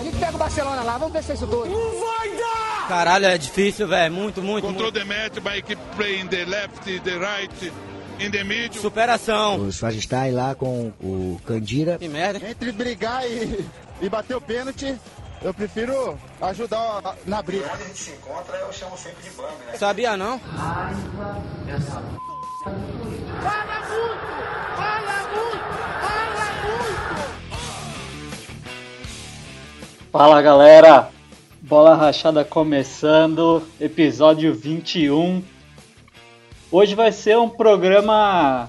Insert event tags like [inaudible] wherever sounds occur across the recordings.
A gente pega o Barcelona lá, vamos ver se é isso tudo. Não vai dar! Caralho, é difícil, velho. Muito, muito. Control the match by equipe play in the left, the right. In the middle. Superação. O Swagistai lá com o Candira. Que merda. Entre brigar e, e bater o pênalti, eu prefiro ajudar na briga. Quando a gente se encontra, eu chamo sempre de bang, né? Sabia não? Raiva essa Fala muito! Fala galera! Bola Rachada começando, episódio 21. Hoje vai ser um programa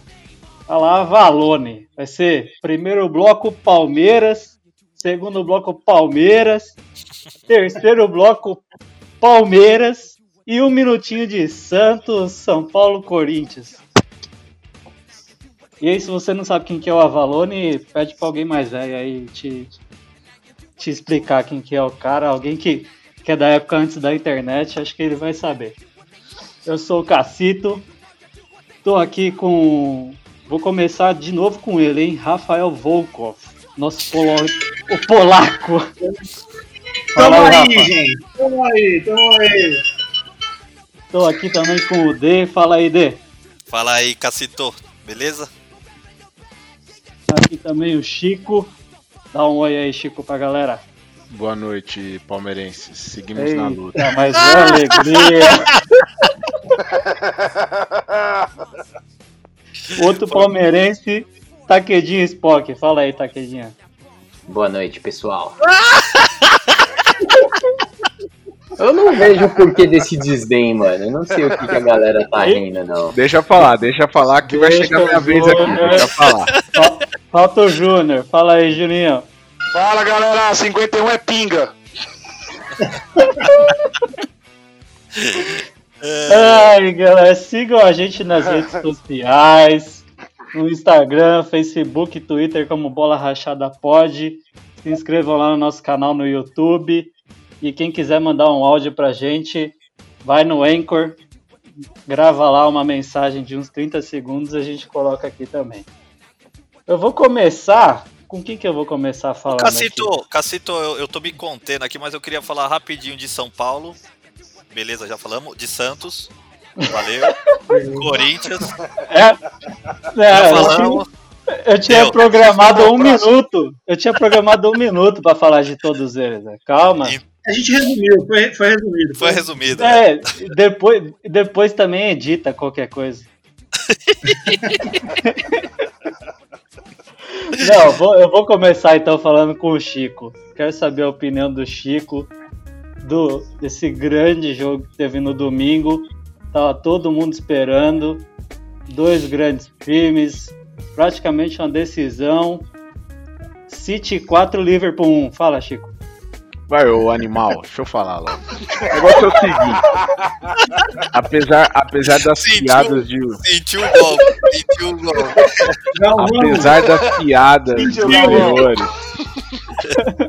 a lá Valone. Vai ser primeiro bloco Palmeiras, segundo bloco Palmeiras, terceiro bloco Palmeiras e um minutinho de Santos, São Paulo, Corinthians. E aí, se você não sabe quem que é o Avalone, pede pra alguém mais velho aí te, te explicar quem que é o cara, alguém que, que é da época antes da internet, acho que ele vai saber. Eu sou o Cacito, tô aqui com. Vou começar de novo com ele, hein? Rafael Volkov, nosso polo... o polaco. Tamo aí, Rafa. gente. Tamo aí, tamo aí. Tô aqui também com o D. Fala aí, D. Fala aí, Cacito. Beleza? Tá aqui também o Chico. Dá um oi aí, Chico, pra galera. Boa noite, palmeirenses. Seguimos Eita, na luta. mas que alegria. [laughs] Outro palmeirense, Taquedinho Spock. Fala aí, Taquedinha. Boa noite, pessoal. [laughs] Eu não vejo o porquê desse desdém, mano. Eu não sei o que, que a galera tá rindo, não. Deixa eu falar, deixa eu falar que vai Deixa chegar a minha vez aqui. Deixa eu falar. Fal- Falta o Júnior. Fala aí, Juninho. Fala galera, 51 é pinga. [laughs] Ai, galera, sigam a gente nas [laughs] redes sociais, no Instagram, Facebook, Twitter, como Bola Rachada Pod. Se inscrevam lá no nosso canal no YouTube. E quem quiser mandar um áudio pra gente, vai no Anchor, grava lá uma mensagem de uns 30 segundos, a gente coloca aqui também. Eu vou começar. Com quem que eu vou começar falando? aqui? Cacito, Cacito eu, eu tô me contendo aqui, mas eu queria falar rapidinho de São Paulo. Beleza, já falamos. De Santos. Valeu. [laughs] Corinthians. É, Já é, eu falamos. tinha, eu tinha Deu. programado um minuto. Eu tinha programado um minuto pra falar de todos eles. né? Calma. A gente resumiu, foi, foi resumido. Foi resumido. né? É, depois, depois também edita qualquer coisa. [laughs] Não, eu vou, eu vou começar então falando com o Chico. Quero saber a opinião do Chico do desse grande jogo que teve no domingo. Tava todo mundo esperando. Dois grandes times, praticamente uma decisão. City 4, Liverpool 1. Fala, Chico. Vai, ô animal, deixa eu falar logo. O negócio é o seguinte. Apesar, apesar das Sentiu. piadas de. Sentiu o gol. Sentiu o gol. Não. Apesar das piadas Sentiu, anteriores.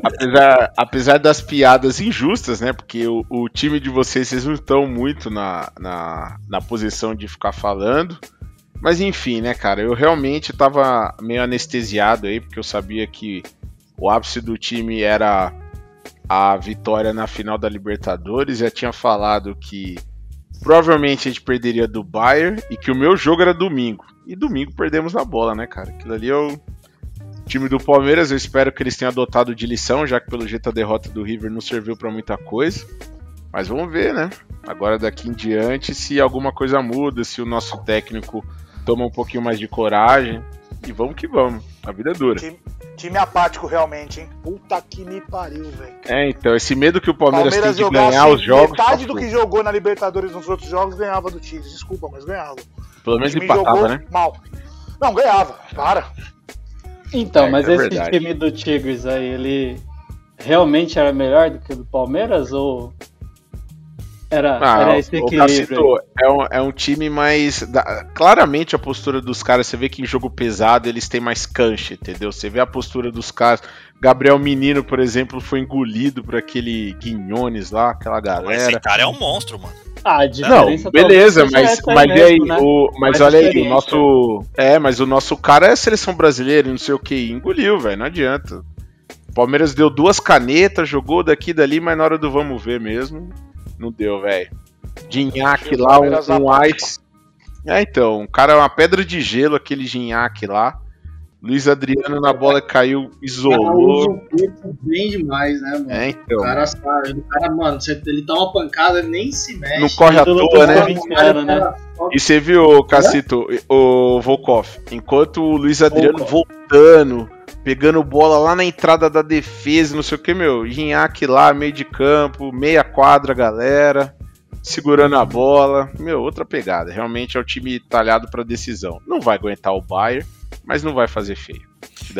apesar, apesar das piadas injustas, né? Porque o, o time de vocês, vocês não estão muito na, na, na posição de ficar falando. Mas enfim, né, cara? Eu realmente tava meio anestesiado aí, porque eu sabia que o ápice do time era a vitória na final da Libertadores. Já tinha falado que provavelmente a gente perderia do Bayern e que o meu jogo era domingo. E domingo perdemos na bola, né, cara? Aquilo ali é o time do Palmeiras. Eu espero que eles tenham adotado de lição, já que pelo jeito a derrota do River não serviu pra muita coisa. Mas vamos ver, né? Agora daqui em diante, se alguma coisa muda, se o nosso técnico toma um pouquinho mais de coragem. E vamos que vamos. A vida é dura. Time, time apático realmente, hein? Puta que me pariu, velho. É, então, esse medo que o Palmeiras, Palmeiras tem de jogasse ganhar os jogos. metade do que jogou na Libertadores nos outros jogos ganhava do Tigres. Desculpa, mas ganhava. Pelo menos empatava, jogou né? mal. Não, ganhava. Para. Então, É, mas é esse verdade. time do Tigres aí, ele realmente era melhor do que o do Palmeiras ou era, Ah, era esse equilíbrio? É um, é um time mais. da- claramente a postura dos caras, você vê que em jogo pesado eles têm mais cancha, entendeu? Você vê a postura dos caras. Gabriel Menino, por exemplo, foi engolido por aquele Guinhones lá, aquela Esse galera. cara é um monstro, mano. Ah, Não, beleza, mas, essa mas e aí, mesmo, né? o, mas olha aí, o nosso. É, mas o nosso cara é a seleção brasileira, e não sei o que, engoliu, velho, não adianta. O Palmeiras deu duas canetas, jogou daqui e dali, mas na hora do vamos ver mesmo, não deu, velho. Ginhaque lá, um, um ice. É, então, um cara, uma pedra de gelo, aquele Ginhaque lá. Luiz Adriano na bola caiu, isolou. bem demais, né, mano? É, então. O cara sabe, o cara, mano, você- ele dá uma pancada, nem se mexe. Não corre à toa, né? corintiano, né? E você viu, Cacito, o Volkov, enquanto o Luiz Adriano voltando, pegando bola lá na entrada da defesa, não sei o que, meu, Ginhaque lá, meio de campo, meia quadra, galera, segurando a bola, meu, outra pegada. Realmente é o time talhado pra decisão. Não vai aguentar o Bayern, mas não vai fazer feio.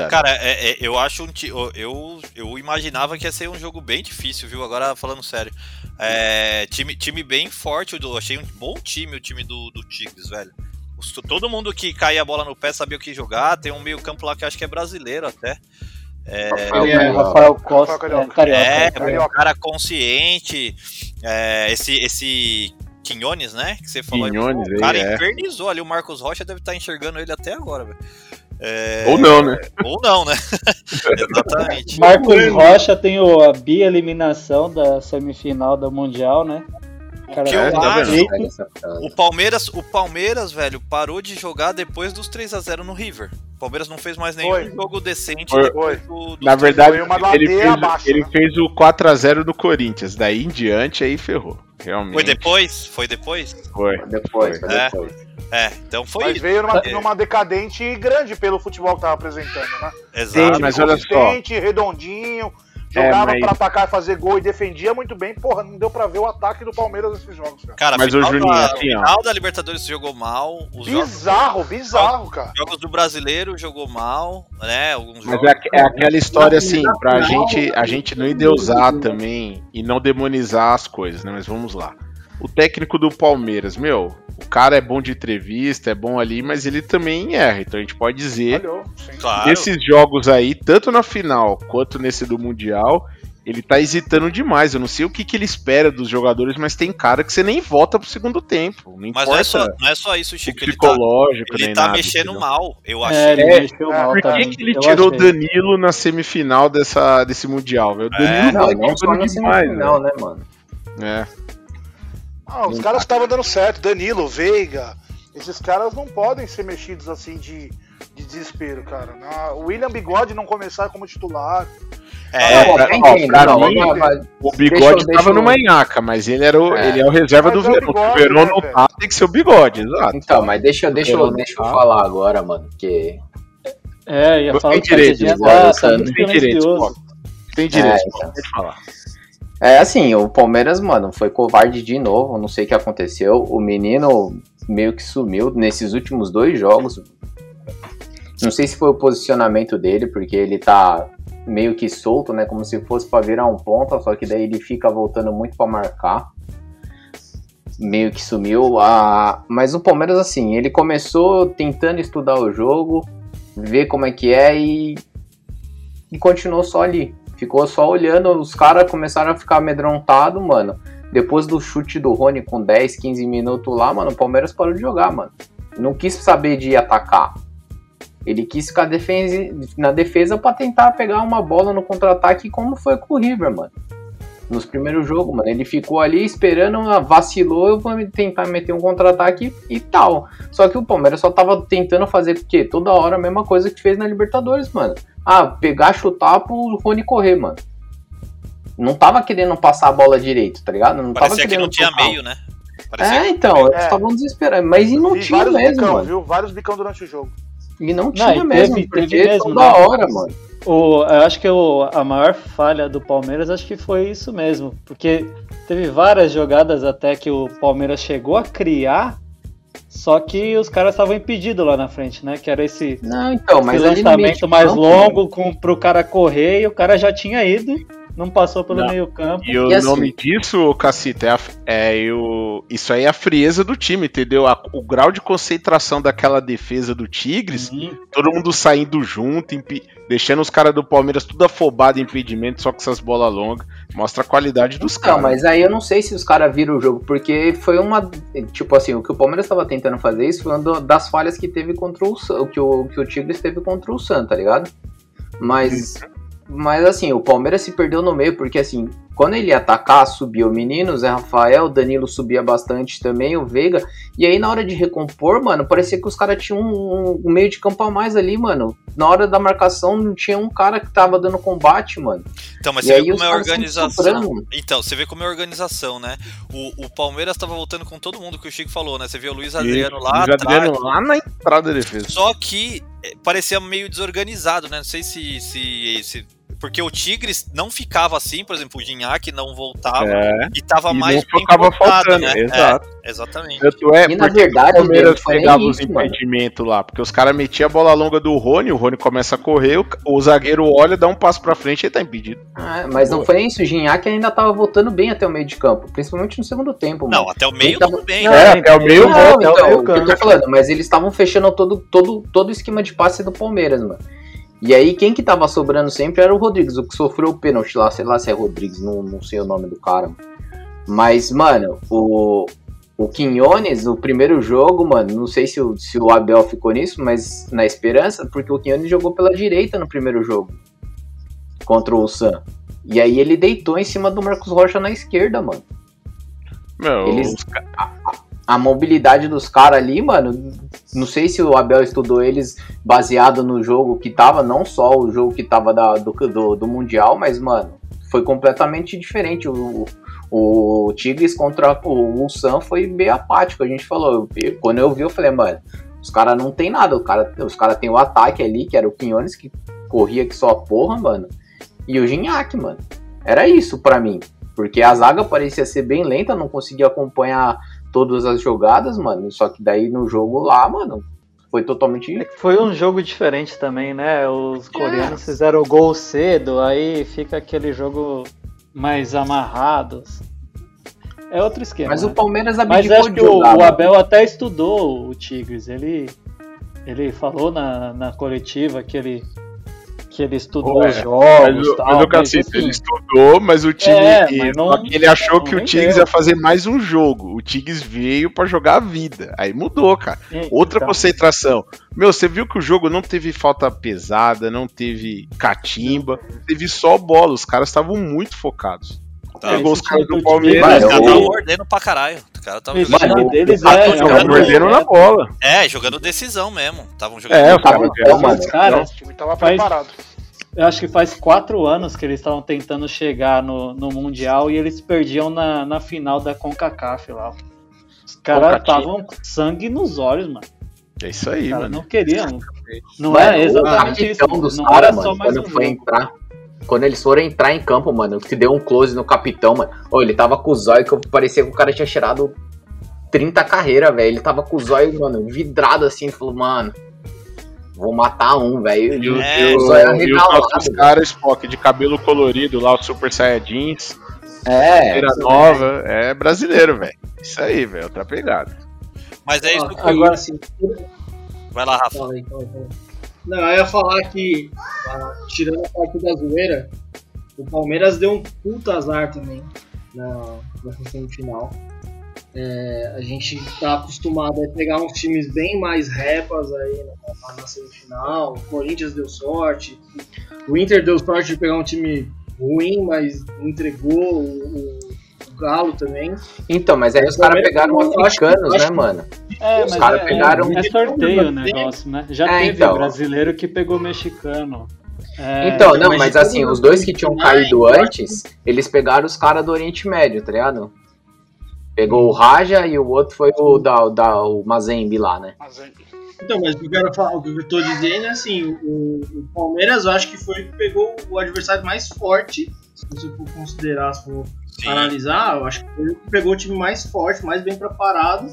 Cara, é- é- eu acho um eu, eu imaginava que ia ser um jogo bem difícil, viu? Agora falando sério. É, time, time bem forte, eu achei um bom time o time do, do Tigres, velho. Todo mundo que caía a bola no pé sabia o que jogar. Tem um meio campo lá que acho que é brasileiro até. É, Rafael É. Rafael Costa, Rafael é, Carioca. é, Carioca. um cara consciente. é, esse, esse Quinones, né? Que você falou. aí, Quinones, o cara aí, é. infernizou ali. O Marcos Rocha deve estar enxergando ele até agora, velho. É, Ou não, né? Ou não, né? [laughs] Exatamente. Marcos Rocha tem o, a bi-eliminação da semifinal da Mundial, né? Cara, que eu tá acho-. O Palmeiras, o Palmeiras, velho, parou de jogar depois dos 3 a 0 no River. O Palmeiras não fez mais nenhum Foi. jogo decente Foi. depois do, do Na verdade, ele, fez, abaixo, ele né? fez o 4x0 do Corinthians. Daí em diante, aí ferrou. Realmente. Foi depois? Foi depois? Foi. Depois, Foi. É. depois. É, então foi Mas veio numa, É, numa decadente grande pelo futebol que tava apresentando, né? Exato. Sim, mas olha só. Redondinho, jogava É, mas- pra atacar e fazer gol e defendia muito bem. Porra, não deu pra ver o ataque do Palmeiras nesses jogos, cara. Cara, Mas, final, Juninho, da, assim, ó. final da Libertadores jogou mal. Os jogos, Bizarro, bizarro, cara. jogos do brasileiro jogou mal, né? Alguns Mas jogos. é, é aquela história assim, pra gente, a gente não endeusar também e não demonizar as coisas, né? Mas vamos lá. O técnico do Palmeiras, meu, o cara é bom de entrevista, é bom ali, mas ele também erra. Então a gente pode dizer, Falhou. Claro. nesses jogos aí, tanto na final quanto nesse do Mundial, ele tá hesitando demais. Eu não sei o que, que ele espera dos jogadores, mas tem cara que você nem volta pro segundo tempo. Não Mas importa não é, só, não é só isso, o Chico. Ele tá, psicológico, ele nem tá nada, mexendo entendeu? mal. Eu É, achei. ele É, mexeu mal por que, que ele Eu tirou o. Danilo na semifinal dessa, desse Mundial, velho? O Danilo É, Não, tá não na demais, semifinal, né, mano? É. Ah, os caras estavam dando certo, Danilo, Veiga. Esses caras não podem ser mexidos assim de, de desespero, cara. Na- o William Bigode não começar como titular. É, Não, pra- ó, não, mim, mas- mas- O Deixa bigode deixa tava eu- no manhaca, mas ele, era o, É. ele é o reserva Mas do é Verão. Bigode, o Verão né, não tá, tem que ser o bigode, exato. Então, mas deixa, eu- deixa, eu- deixa eu tá. falar agora, mano, porque É, ia Não falar tem direito, tá, Tem direito, silencioso. Tem direito, É, então. pode falar. É assim, o Palmeiras, mano, foi covarde de novo, não sei o que aconteceu. O menino meio que sumiu nesses últimos dois jogos. Não sei se foi o posicionamento dele, porque ele tá meio que solto, né? Como se fosse pra virar um ponta, só que daí ele fica voltando muito pra marcar. Meio que sumiu. Ah, mas o Palmeiras, assim, ele começou tentando estudar o jogo, ver como é que é e, e continuou só ali. Ficou só olhando, os caras começaram a ficar amedrontados, mano. Depois do chute do Rony com 10, 15 minutos lá, mano, o Palmeiras parou de jogar, mano. Não quis saber de atacar. Ele quis ficar defense- na defesa pra tentar pegar uma bola no contra-ataque, como foi com o River, mano. Nos primeiros jogos, mano. Ele ficou ali esperando, ah, vacilou, eu vou tentar meter um contra-ataque e tal. Só que o Palmeiras só tava tentando fazer o quê? Toda hora a mesma coisa que fez na Libertadores, mano. Ah, pegar, chutar pro Rony correr, mano. Não tava querendo passar a bola direito, tá ligado? Não tava Parecia que querendo não tinha tocar. meio, né? Parecia É, que- então, eles É. estavam desesperados. Mas e não tinha vários mesmo, bicão, mano. viu? Vários bicão durante o jogo. E não Não, tinha e mesmo, teve- porque teve mesmo, toda né? hora, mano. O, eu acho que o, a maior falha do Palmeiras acho que foi isso mesmo. Porque teve várias jogadas até que o Palmeiras chegou a criar, só que os caras estavam impedidos lá na frente, né? Que era esse, Não, então, mas esse lançamento mais campo, longo com, pro cara correr e o cara já tinha ido, não passou pelo Não. meio campo. E o E assim- nome disso, Cacita, é, a- é o, isso aí é a frieza do time, entendeu? A- o grau de concentração daquela defesa do Tigres, Uhum. todo mundo saindo junto, impi- deixando os caras do Palmeiras tudo afobado em impedimento, só com essas bolas longas. Mostra a qualidade dos Não, caras. mas aí eu não sei se os caras viram o jogo, porque foi uma. Tipo assim, o que o Palmeiras estava tentando fazer isso foi uma das falhas que teve contra o que o que o Tigres teve contra o San, tá ligado? Mas Mas assim, o Palmeiras se perdeu no meio, porque assim, quando ele ia atacar, subia o menino, o Zé Rafael, o Danilo subia bastante também, o Veiga. E aí, na hora de recompor, mano, parecia que os caras tinham um, um, meio de campo a mais ali, mano. Na hora da marcação, não tinha um cara que tava dando combate, mano. Então, mas E você aí vê como é a organização. Então, você vê como é a organização, né? O, o Palmeiras tava voltando com todo mundo que o Chico falou, né? Você vê o Luiz Adriano lá Luiz atrás. Adriano lá na entrada da defesa. Só que eh, parecia meio desorganizado, né? Não sei se, se, se- Porque o Tigres não ficava assim, por exemplo, o Gignac não voltava É, e tava e mais não ficava faltando, né? exato. É, exatamente. Tanto é E na porque verdade, o Palmeiras pegava os impedimentos lá, porque os caras metiam a bola longa do Rony, o Rony começa a correr, o, o zagueiro olha, dá um passo pra frente e ele tá impedido. Ah, mas não foi isso, o Gignac ainda tava voltando bem até o meio de campo, principalmente no segundo tempo, mano. Não, até o meio Ele tava- tudo bem. Não, é, então, é o meio Não, volta, então, meio o que eu tô falando, mas eles estavam fechando todo, todo, todo o esquema de passe do Palmeiras, mano. E aí, quem que tava sobrando sempre era o Rodrigues, o que sofreu o pênalti lá, sei lá se é Rodrigues, não, não sei o nome do cara. Mas, mano, o, o Quinones, no primeiro jogo, mano, não sei se o, se o Abel ficou nisso, mas na esperança, porque o Quinones jogou pela direita no primeiro jogo contra o Sam. E aí ele deitou em cima do Marcos Rocha na esquerda, mano. Meu, Eles- os ca- a mobilidade dos caras ali, mano, não sei se o Abel estudou eles baseado no jogo que tava, não só o jogo que tava da- do, do, do Mundial, mas, mano, foi completamente diferente. O, o Tigres contra o Ulsan foi bem apático, a gente falou. Eu- quando eu vi, eu falei, mano, os caras não tem nada, o cara, os caras tem o ataque ali, que era o Quinones, que corria que só a porra, mano, e o Gignac, mano. Era isso pra mim. Porque a zaga parecia ser bem lenta, não conseguia acompanhar todas as jogadas, mano. Só que daí no jogo lá, mano, foi totalmente. Foi um jogo diferente também, né? Os coreanos fizeram o gol cedo, aí fica aquele jogo mais amarrado. É outro esquema. Mas né? o Palmeiras Mas abdicou acho de que o, o. Abel até estudou o Tigres. Ele, ele falou na, na coletiva que ele, que ele estudou É, os Mas, jogos o- tal. mas o Cacique, assim, ele estudou, mas o time. É, e- mas não- ele achou não que o. Tigres ia fazer mais um jogo. O Tigres veio pra jogar a vida. Aí mudou, cara. Outra então, concentração. Meu, você viu que o jogo não teve falta pesada, não teve catimba, teve só bola. Os caras estavam muito focados. Tá. Pegou os caras do Palmeiras. Mano, Os caras o- estavam mordendo pra caralho. Caras estavam Esse jogando. Mano, deles o- é, o- Estavam jogando- mordendo na bola. É, jogando decisão mesmo. Estavam jogando. É, os Tava caras bom, mano. Cara, O time tava Faz- preparado. eu acho que faz quatro anos que eles estavam tentando chegar no, no Mundial e eles perdiam na, na final da CONCACAF lá. Os caras estavam sangue nos olhos, mano. É isso aí, Os caras mano. não queriam. Não Mano, é exatamente isso. Não era só mais um foi jogo. entrar. Quando eles foram entrar em campo, mano, que deu um close no capitão, mano. Ô, ele tava com o zóio que eu- parecia que o cara tinha cheirado 30 carreiras, velho. Ele tava com o zóio, mano, vidrado assim. Falou, mano, vou matar um, velho. E o, É, e o- zóio e os arregalado, velho. caras, Spock, de cabelo colorido lá, o Super Saiyajins, É, feira nova, é brasileiro, velho. Isso aí, velho, outra pegada. Mas é isso que eu... Agora sim. Vai lá, Rafa. Fala aí, fala aí, fala aí. Não, eu ia falar que, ah, tirando a parte da zoeira, o Palmeiras deu um puta azar também na, nessa semifinal. É, a gente tá acostumado a pegar uns times bem mais repas aí na, na semifinal. O Corinthians deu sorte. O Inter deu sorte de pegar um time ruim, mas entregou o Galo também. então, mas aí os caras pegaram africanos, acho né, mano? É, Os mas caras é, pegaram- é sorteio o negócio, né? Já É, teve então. brasileiro que pegou mexicano. É, Então, não, mas todo assim, os dois que tinham caído antes, eles pegaram os caras do Oriente Médio, tá ligado? Pegou o Raja e o outro foi o da, da o Mazembe lá, né? Então, mas o que eu quero falar, o que eu tô dizendo é assim, o, o Palmeiras eu acho que foi o que pegou o adversário mais forte, se você for considerar, se for Sim. analisar, eu acho que que pegou o time mais forte, mais bem preparado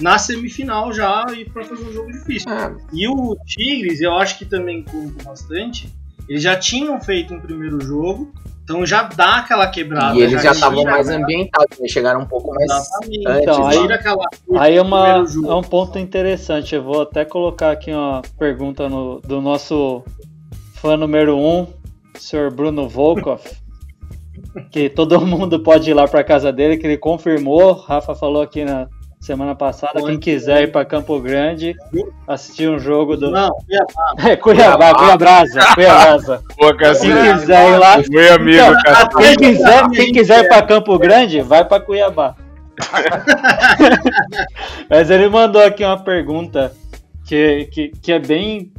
na semifinal já e pra fazer um jogo difícil. É, E o Tigres, eu acho que também conta bastante, eles já tinham feito um primeiro jogo, então já dá aquela quebrada. e eles já estavam mais né? ambientados, eles chegaram um pouco mais Exatamente. antes. Então, lá. aí- tira aquela Aí é, uma, jogo. é um ponto interessante. Eu vou até colocar aqui uma pergunta no- do nosso fã número um, Sr. Bruno Volkov. Que todo mundo pode ir lá para casa dele, que ele confirmou. Rafa falou aqui na, semana passada. Quem quiser ir para Campo Grande, assistir um jogo do. Não, Cuiabá. [laughs] É, Cuiabá, Cuiabrasa, Cuiabrasa. Boa, Quem quiser ir lá. Meu amigo, Então, quem quiser, quem quiser ir para Campo Grande, vai para Cuiabá. [laughs] Mas ele mandou aqui uma pergunta que, que, que é bem,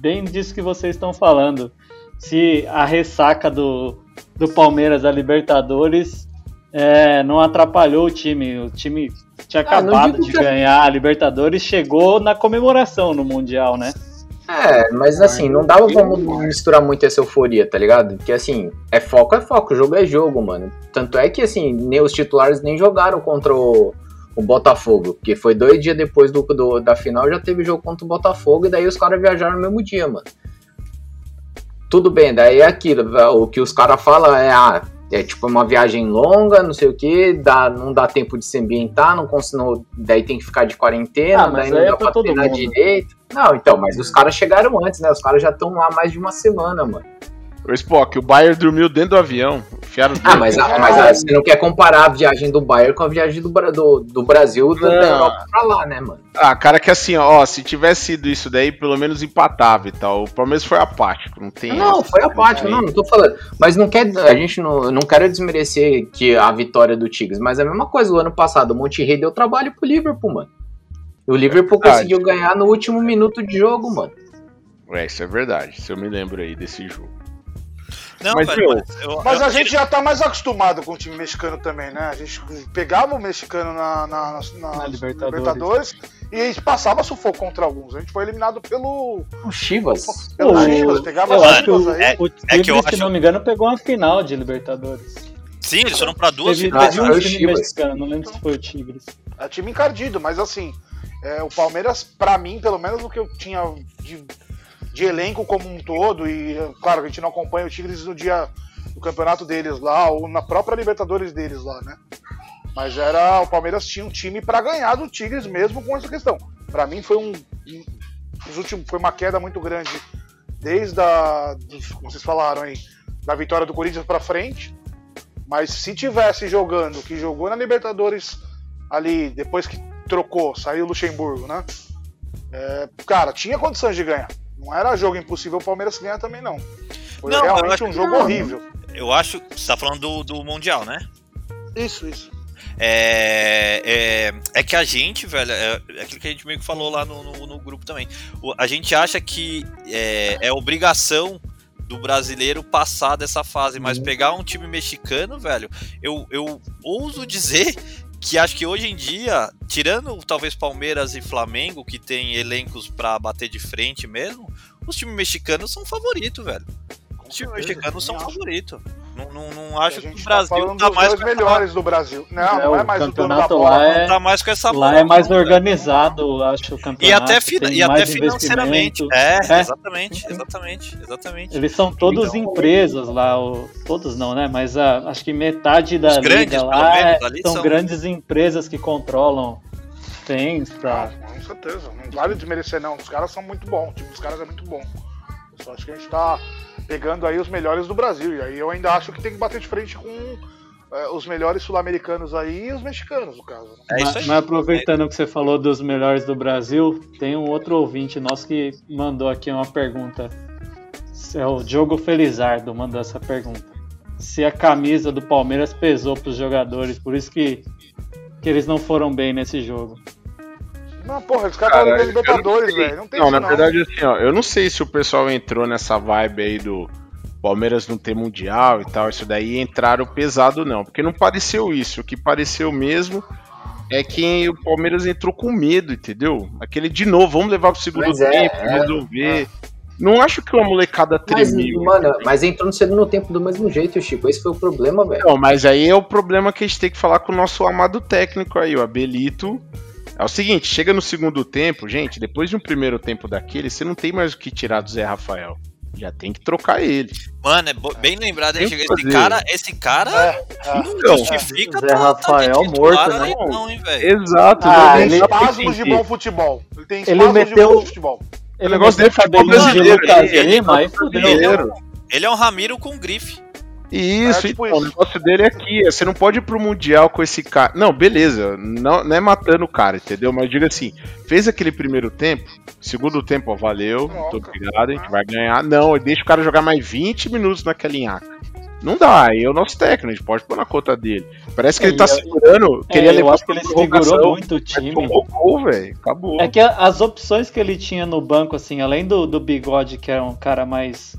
bem disso que vocês estão falando. Se a ressaca do, do Palmeiras da Libertadores é, não atrapalhou o time. O time tinha Ah, acabado digo de que- ganhar a Libertadores, chegou na comemoração no Mundial, né? É, mas assim, não dava pra misturar muito essa euforia, tá ligado? Porque assim, é foco, é foco, jogo é jogo, mano. Tanto é que assim, nem os titulares nem jogaram contra o, o Botafogo, porque foi dois dias depois do, do- da final já teve jogo contra o Botafogo e daí os caras viajaram no mesmo dia, mano. Tudo bem, daí é aquilo, o que os caras falam é, ah, é tipo uma viagem longa, não sei o que, dá, não dá tempo de se ambientar, não consigo, daí tem que ficar de quarentena, Ah, daí não aí é dá pra treinar mundo. direito. Não, então, mas os caras chegaram antes, né? Os caras já estão lá mais de uma semana, mano. O Spock, o Bayern dormiu dentro do avião. Enfiaram Ah, mas, a- mas a- você não quer comparar a viagem do Bayern com a viagem do, do, do Brasil da, da Não. Europa pra lá, né, mano? Ah, cara, que assim, ó, se tivesse sido isso daí, pelo menos empatava e tal. O Palmeiras foi apático, não tem. Não, essa. foi apático, não, não tô falando. Mas não quer. A gente não, não quero desmerecer que a vitória do Tigres, mas é a mesma coisa. O ano passado, o Monterrey deu trabalho pro Liverpool, mano. O Liverpool verdade. conseguiu ganhar no último minuto de jogo, mano. É, isso é verdade. Se eu me lembro aí desse jogo. Não, Mas, velho, mas eu- Mas eu- a gente já tá mais acostumado com o time mexicano também, né? A gente pegava o mexicano na, na, na- na Libertadores. Libertadores. e a gente passava sufoco contra alguns. A gente foi eliminado pelo, O Chivas. pelo Pô, Chivas, pegava eu que Chivas o, aí. o é que eu se acho- não me engano, pegou uma final de Libertadores. Sim, eles foram pra duas Teve, finais. teve um o time Chivas. mexicano, não lembro se foi o Tigres. É time encardido, mas assim, é, o Palmeiras, pra mim, pelo menos o que eu tinha de, de elenco como um todo, e é, claro, a gente não acompanha o Tigres no dia do campeonato deles lá, ou na própria Libertadores deles lá, né? Mas era. O Palmeiras tinha um time pra ganhar do Tigres mesmo com essa questão. Pra mim foi um. os últimos, foi uma queda muito grande desde a. dos- como vocês falaram aí, da vitória do Corinthians pra frente. Mas se tivesse jogando, que jogou na Libertadores ali, depois que trocou, saiu o Luxemburgo, né? É, cara, tinha condições de ganhar. Não era jogo impossível o Palmeiras ganhar também, não. Foi Não, eu realmente um jogo não. horrível. Eu acho. Você tá falando do, do Mundial, né? Isso, isso. É, é, é que a gente, velho, é, é aquilo que a gente meio que falou lá no, no, no grupo também. O- a gente acha que é, é obrigação do brasileiro passar dessa fase, mas pegar um time mexicano, velho, eu, eu ouso dizer que acho que hoje em dia, tirando talvez Palmeiras e Flamengo, que tem elencos pra bater de frente mesmo, os times mexicanos são favoritos, velho. Os times mexicanos são favoritos. Não, não, não A acho que gente o tá Brasil tá dos mais essa- melhores do Brasil. Não, É, não é o mais o campeonato bola. lá é- tá mais com essa Lá bola, é mais velho. organizado, acho, o campeonato. E até, tem e até financeiramente. É, É. exatamente, exatamente, exatamente. Eles são todos Então- empresas lá, o- todos não, né? Mas a- acho que metade da Os grandes, liga pelo lá menos, é- ali são, são- grandes empresas que controlam fãs pra... Com certeza. Não vale desmerecer, não. Os caras são muito bons. O time dos caras é muito bom. Eu só acho que a gente tá pegando aí os melhores do Brasil. E aí eu ainda acho que tem que bater de frente com é, os melhores sul-americanos aí e os mexicanos, no caso. né? É isso mas, aí. mas aproveitando que você falou dos melhores do Brasil, tem um outro ouvinte nosso que mandou aqui uma pergunta. É o Diogo Felizardo mandou essa pergunta. Se a camisa do Palmeiras pesou pros jogadores, por isso que, que eles não foram bem nesse jogo. Não, porra, os caras estão Cara, na Libertadores, eu não sei. velho. Não tem Não, isso, na não. verdade, assim, ó, eu não sei se o pessoal entrou nessa vibe aí do Palmeiras não ter mundial e tal, isso daí entraram pesado, não. Porque não pareceu isso. O que pareceu mesmo é que o Palmeiras entrou com medo, entendeu? Aquele de novo, vamos levar pro segundo Mas é, tempo, é, resolver. Não acho que uma molecada Mas, tremiu. mano, mas entrou no segundo tempo do mesmo jeito, Chico. Esse foi o problema, velho. Não, mas aí é o problema que a gente tem que falar com o nosso amado técnico aí, o Abelito. É o seguinte, chega no segundo tempo, gente, depois de um primeiro tempo daquele, você não tem mais o que tirar do Zé Rafael. Já tem que trocar ele. Mano, é bem lembrado, hein? Chega- Esse cara, esse cara É, não Então, justifica Zé tá- Rafael de titular morto, né? Não, hein, velho. Exato. Ah, né? Ele tem espasmos de bom futebol. Ele tem Ele espasmos de meteu- bom futebol. Ele negócio meteu dele foi de brasileiro, ele- é, um, ele é um Ramiro com grife. Isso, é, tipo então, isso. o negócio dele é aqui. Você não pode ir pro Mundial com esse cara. Não, beleza. Não, não é matando o cara, entendeu? Mas diga assim: fez aquele primeiro tempo, segundo tempo, ó, valeu, muito obrigado, a gente vai ganhar. Não, deixa o cara jogar mais 20 minutos naquela linhaca. Não dá, aí é o nosso técnico, a gente pode pôr na conta dele. Parece que é, ele tá segurando, é, queria levar. Eu acho que ele segurou muito o time. Tomou velho, acabou. É que as opções que ele tinha no banco, assim, além do, do bigode, que era um cara mais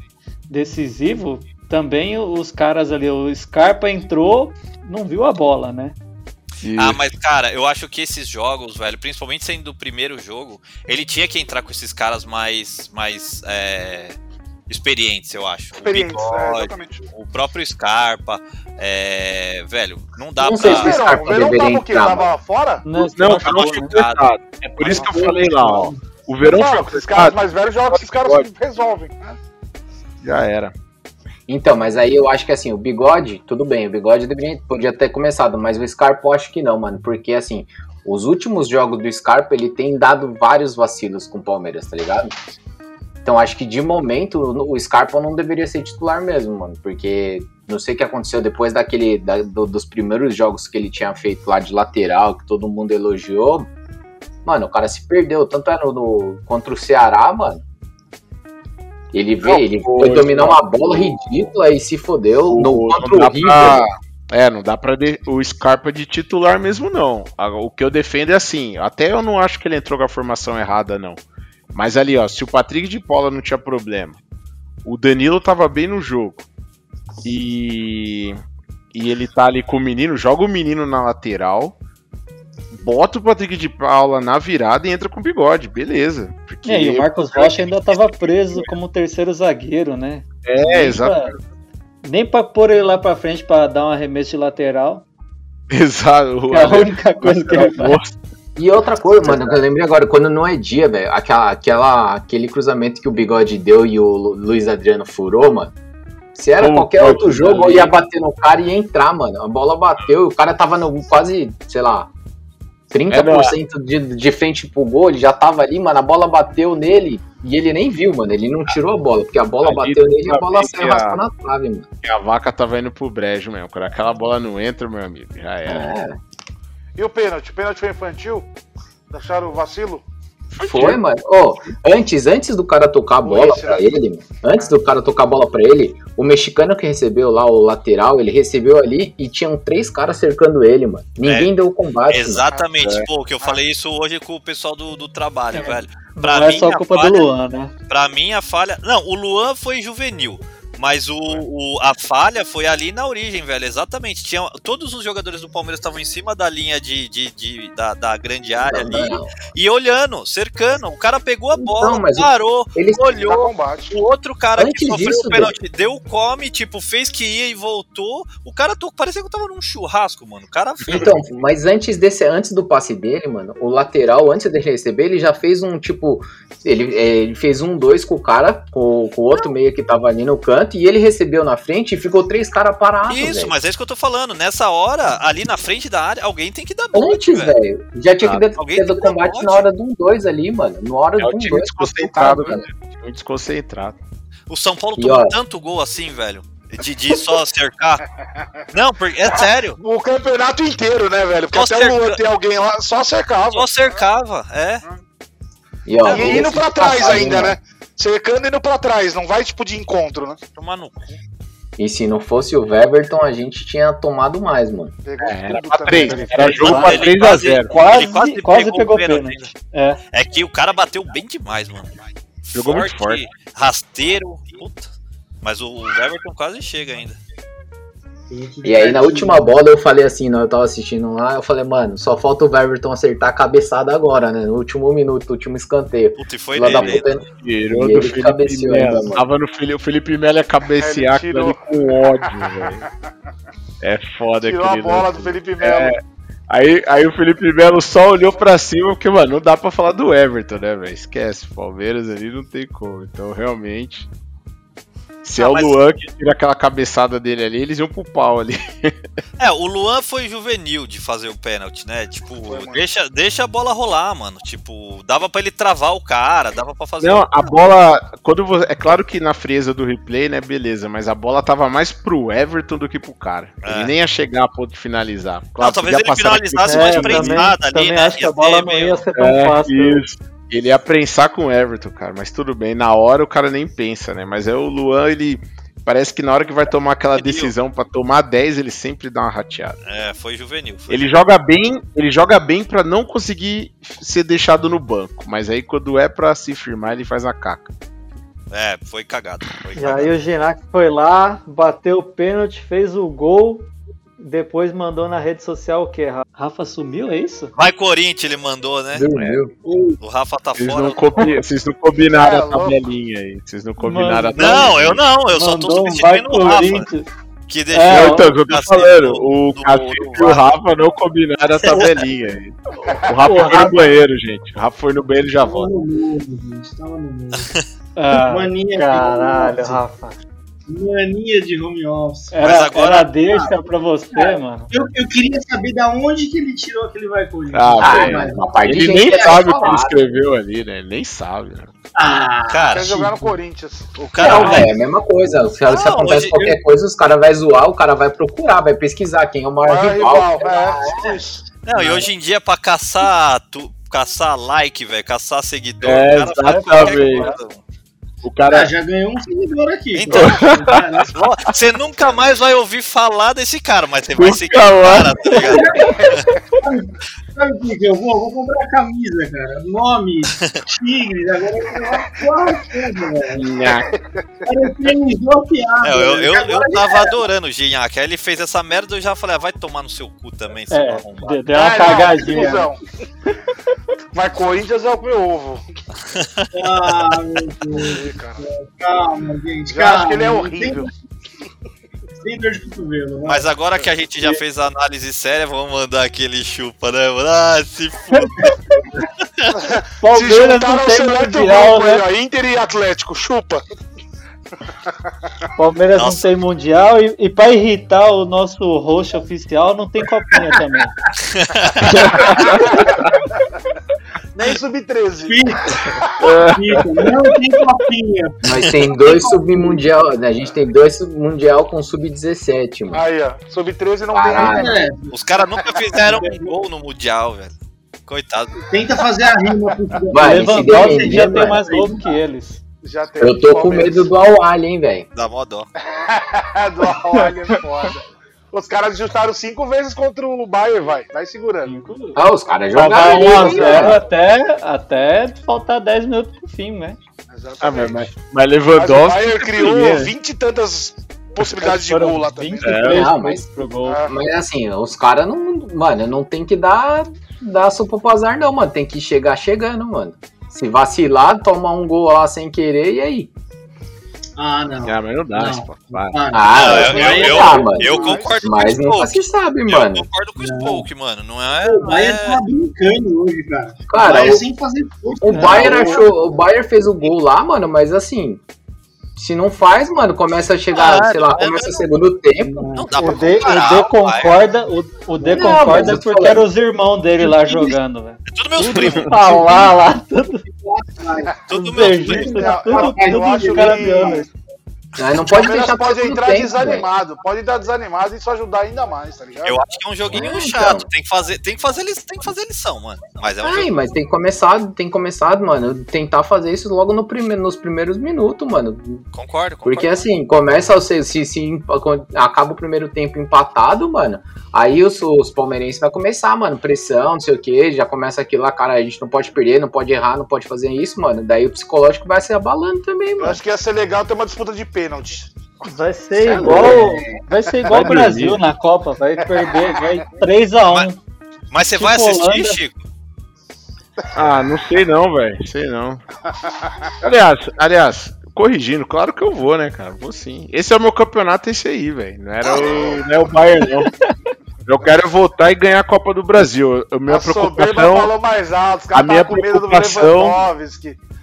decisivo, também os caras ali, o Scarpa entrou, não viu a bola, né? Ah, mas cara, eu acho que esses jogos, velho, principalmente sendo do primeiro jogo, ele tinha que entrar com esses caras mais, mais é, experientes, eu acho. Experientes, o, é, exatamente. o próprio Scarpa, é, velho, não dá não pra... Sei se o Scarpa o Verão tava o quê? Tava fora? Não, não, não tava É por isso que eu falei lá, ó. O Verão... Esses caras mais velhos jogam, esses caras resolvem. Né? Já era. Então, mas aí eu acho que assim, o bigode, tudo bem, o bigode deveria, podia ter começado, mas o Scarpa eu acho que não, mano, porque assim, os últimos jogos do Scarpa ele tem dado vários vacilos com o Palmeiras, tá ligado? Então acho que de momento o Scarpa não deveria ser titular mesmo, mano, porque não sei o que aconteceu depois daquele da, do, dos primeiros jogos que ele tinha feito lá de lateral, que todo mundo elogiou. Mano, o cara se perdeu, tanto é no, no contra o Ceará, mano ele veio, ele foi dominar uma bola ridícula e se fodeu no contra o River. Pra... É, não dá pra de... o Scarpa de titular mesmo, não. O que eu defendo é assim, até eu não acho que ele entrou com a formação errada, não. Mas ali, ó, se o Patrick de Paula não tinha problema, o Danilo tava bem no jogo, e, e ele tá ali com o menino, joga o menino na lateral, bota o Patrick de Paula na virada e entra com bigode, beleza. Porque é, e o Marcos Rocha ainda estava preso como terceiro zagueiro, né? É, exato. Nem para pôr ele lá para frente para dar um arremesso de lateral. [laughs] Exato. É a única coisa que ele faz. E outra coisa, mano, eu lembrei agora, quando não é dia, velho, aquela, aquela, aquele cruzamento que o Bigode deu e o Luiz Adriano furou, mano. Se era qualquer outro jogo, eu ia bater no cara e ia entrar, mano. A bola bateu, o cara tava no quase, sei lá, 30% é, de, de frente pro gol, ele já tava ali, mano, a bola bateu nele e ele nem viu, mano, ele não tirou a bola, porque a bola Ali bateu nele e a bola saiu raspando na trave, mano. E a vaca tava indo pro brejo mesmo, quando aquela bola não entra, meu amigo, já era. É. E o pênalti? O pênalti foi infantil? Acharam o vacilo? Foi, mano. Oh, antes, antes do cara tocar a bola para ele, antes do cara tocar a bola para ele, o mexicano que recebeu lá o lateral, ele recebeu ali e tinham três caras cercando ele, mano. Ninguém é, deu o combate. Exatamente, mano. pô, que eu falei isso hoje com o pessoal do, do trabalho, é. velho. Pra Não é mim, é só culpa falha, do Luan, né? Pra mim, a falha. Não, o Luan foi juvenil. Mas o, o, a falha foi ali na origem, velho. Exatamente. Tinha, todos os jogadores do Palmeiras estavam em cima da linha de, de, de da, da, grande área ali. E olhando, cercando. O cara pegou a bola, não, parou, olhou. O outro cara Antes que sofreu disso, o pênalti deu come, tipo, fez que ia e voltou. O cara tô, parecia que tava num churrasco, mano. O cara Então, mas antes desse, antes do passe dele, mano, o lateral, antes de receber, ele já fez um tipo. Ele, é, ele fez um dois com o cara, com, com o outro meio que tava ali no canto e ele recebeu na frente e ficou três caras parados. Isso, véio. mas é isso que eu tô falando. Nessa hora, ali na frente da área, alguém tem que dar bote, Antes, velho. Já tinha que ter do combate na hora do 1 2 ali, mano. Na hora é do 1 2 desconcentrado, velho. Muito desconcentrado. O São Paulo tomou tanto gol assim, velho. De, de só cercar. [laughs] Não, porque é sério. O campeonato inteiro, né, velho? Porque só até cerca... o ter alguém lá só cercava. Só cercava, é. E, ó, e indo pra trás ainda, né? Cercando e indo pra trás, não vai tipo de encontro, né? Tomar no cu. E se não fosse o Weberton, a gente tinha tomado mais, mano. É, era pra 3, era jogo pra 3x0. Quase, quase, quase pegou pênalti. É. é que o cara bateu bem demais, mano. Jogou forte, muito forte. Rasteiro, puta. Mas o Weberton quase chega ainda. E aí na última bola eu falei assim, não, eu tava assistindo lá, eu falei, mano, só falta o Everton acertar a cabeçada agora, né? No último minuto, no último escanteio. Puta, e foi Lá nele. Puta, tirou do Felipe Melo. Tava no Felipe, o Felipe Melo ia cabecear com ódio, [laughs] velho. É foda Tirou a bola do Felipe Melo. É, aí, aí o Felipe Melo só olhou pra cima, porque, mano, não dá pra falar do Everton, né, velho? Esquece, Palmeiras ali não tem como. Então, realmente. Se é o Luan que tira aquela cabeçada dele ali, eles iam pro pau ali. [laughs] É, o Luan foi juvenil de fazer o pênalti, né? Tipo, deixa, deixa a bola rolar, mano. Tipo, dava pra ele travar o cara, dava pra fazer. Não, a bola. Quando você, é claro que na frieza do replay, né, beleza, mas a bola tava mais pro Everton do que pro cara. É. Ele nem ia chegar a ponto de finalizar. Claro, Não, talvez ele finalizasse mais prensada ali, também né? acho que a bola não ia ser tão É, fácil. isso. Ele ia prensar com o Everton, cara, mas tudo bem. Na hora o cara nem pensa, né? Mas é o Luan, ele. Parece que na hora que vai tomar aquela decisão pra tomar 10, ele sempre dá uma rateada. É, foi juvenil. Foi Ele joga bem, ele joga bem para não conseguir ser deixado no banco, mas aí quando é pra se firmar, ele faz a caca. É, foi cagado. Foi E aí o Ginac foi lá, bateu o pênalti, fez o gol, depois mandou na rede social o quê? Ra- Rafa sumiu, é isso? Vai Corinthians, ele mandou, né? O Rafa tá Vocês fora. não, vocês não combinaram É, a tabelinha aí. Vocês não combinaram a Não, tabelinha. eu não, eu só tô Mandou substituindo o Rafa. Corinthians. Que deixou É, então, o eu tô falando, do- o do e o Rafa não combinaram a tabelinha aí. O Rafa foi no banheiro, gente. O Rafa foi no banheiro e já volta. Tava no mundo, gente. Tava no mundo. Ah, Mania caralho, Rafa. Mania de home office. Era, era deixa pra você, mano. Eu, eu queria saber da onde que ele tirou aquele vai Corinthians. Ah, mas- parte de Ele gente nem sabe o que ele escreveu ali, né? Ele nem sabe, né? Ah, Cara, Quer jogar no Corinthians. o cara. Não, velho, é a mesma coisa. Se, se Não, acontece hoje- qualquer coisa, os caras vão zoar, o cara vai procurar, vai pesquisar quem é o maior Maior rival. rival, é, isso. Não, e hoje em dia, pra caçar, tu, caçar like, velho, caçar seguidor, É, o cara exatamente. O cara. Ah, já ganhou um seguidor aqui. Então, você nunca mais vai ouvir falar desse cara, mas você vai seguir o cara, tá ligado? [laughs] Sabe o que eu vou? Eu vou comprar camisa, cara. Nome, [laughs] Tigres, agora eu vou comprar quatro coisas, velho. É, eu, eu, eu, tava adorando o Ginhaque. Aí ele fez essa merda, eu já falei, ah, vai tomar no seu cu também, seu É, arrombado. deu uma Ah, cagadinha. Mas Corinthians é o meu ovo. Ah, meu Deus. Cara. Calma, gente. Calma. acho que ele é horrível. Sem dor de cotovelo. vai. Mas agora que a gente já fez a análise séria, vamos mandar aquele chupa, né? mano? Ah, se foda. [laughs] Se Palmeiras não juntaram o tem mundial, né? Inter e Atlético, chupa. Palmeiras não Nossa. tem mundial e, e pra irritar o nosso host oficial não tem copinha também. [laughs] Nem sub-13. Fita, Não tem copinha. Nós tem dois submundial, né? A gente tem dois submundial com sub-17, mano. Aí, ó. Sub-13 não tem Caralho. nem. É, Os caras nunca fizeram um gol no Mundial, velho. Coitado. tenta fazer a rima. Vai, Lewandowski já tem mais gol do que eles. Já tem. Eu tô com medo do Al-Ali, hein, velho. Dá mó dó. [laughs] do Al-Ahly é foda. Os caras juntaram cinco vezes contra o Bayern, vai. Vai segurando. Ah, os caras jogaram 1x0 bem, mano. até, até faltar 10 minutos pro fim, né? Ah, mas, mas, mas Mas o Lewandowski. Bayern criou vinte e tantas possibilidades de gol lá também. 23 Não, mas- pro gol. Ah, Mas assim, os caras não. Mano, não tem que dar, dar sopa pro azar, não, mano. Tem que chegar chegando, mano. Se vacilar, tomar um gol lá sem querer, e aí? Ah, não. Ah, mas não dá, Não. pô. Vai. Ah, Ah, Não, mas eu- não eu- dá, eu- mano. eu concordo com Mas o nunca Spoke. se sabe, Eu mano. concordo com o Spoke, mano. Não é. O Bayern é... tá brincando hoje, cara. Cara, o Bayern o- sem fazer força. O Bayern achou. O Bayern fez o gol lá, mano, mas assim. Se não faz, mano, começa a chegar, Ah, sei lá, é começa o segundo tempo. Não dá pra O D, comparar, o D pai. concorda, o, o D Não, concorda porque falando. eram os irmãos dele lá jogando, velho. É tudo meus primos. [laughs] Ah lá, lá, tudo, Tudo meus primos. Eu- tudo, eu tudo acho de cara que- dando. Aí não O pode Deixar pode pro segundo entrar tempo, desanimado. Pode entrar desanimado e isso ajudar ainda mais, tá ligado? Eu acho que é um joguinho É, chato. então. Tem que fazer, tem que fazer, tem que fazer lição, mano. Mas é um Ai, jogo. mas tem que começar, tem começado, mano, tentar fazer isso logo no prime nos primeiros minutos, mano. Concordo, concordo. Porque assim, começa se, se, se acaba o primeiro tempo empatado, mano. Aí os, os palmeirenses vai começar, mano, pressão, não sei o que, já começa aquilo lá, cara, a gente não pode perder, não pode errar, não pode fazer isso, mano. Daí o psicológico vai se abalando também, Eu mano. acho que ia ser legal ter uma disputa de pênalti. Vai ser igual, vai ser igual o Brasil na Copa, vai perder, vai 3x1. Mas- Mas você Tipo vai assistir, Holanda. Chico? Ah, não sei não, velho. Sei não. Aliás, aliás, corrigindo, claro que eu vou, né, cara? Vou sim. Esse é o meu campeonato, esse aí, velho. Não era o, não é o Bayern, não. Eu quero voltar e ganhar a Copa do Brasil. A minha a preocupação. falou mais alto, os a caras minha estavam com medo do preocupação-.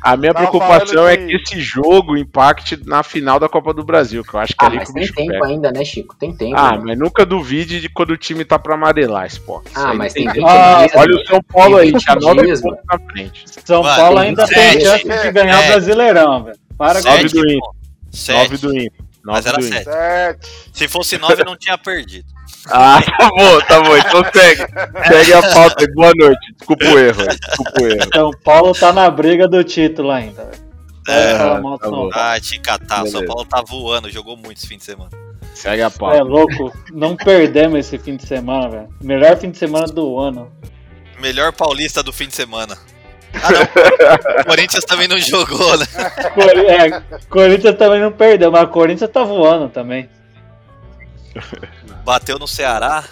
A minha Tava preocupação é que- que esse jogo impacte na final da Copa do Brasil, que eu acho que é Ah, ali mas que o tem bicho tempo pega. ainda, né, Chico? Tem tempo. Ah, né? mas nunca duvide de quando o time tá pra amarelar, Spock. Isso Ah, aí mas não tem 20 Ah, dias, Olha o São Paulo Tem aí, 20 tinha 9 dias, pontos na frente. São Mano, Paulo ainda tem chance de ganhar o sete. Brasileirão, velho. Para com Sete, 9 do Inter. pô. 9 Sete. do Inter. Mas 9 era do Inter. sete. Sete. Se fosse nove, não tinha perdido. Ah, [laughs] tá bom, tá bom. Então segue. Segue a pauta aí. Boa noite. Desculpa o erro. Desculpa o erro. São Paulo tá na briga do título ainda, velho. É, do tá São bom. Paulo. Ah, te catar. São. Paulo tá voando, jogou muito esse fim de semana. Segue a É pauta. louco, não perdemos esse fim de semana, velho. Melhor fim de semana do ano. Melhor paulista do fim de semana. Ah, não. O [laughs] Corinthians também não jogou, né? Cori- é, Corinthians também não perdeu, mas o Corinthians tá voando também. [laughs] Bateu no Ceará.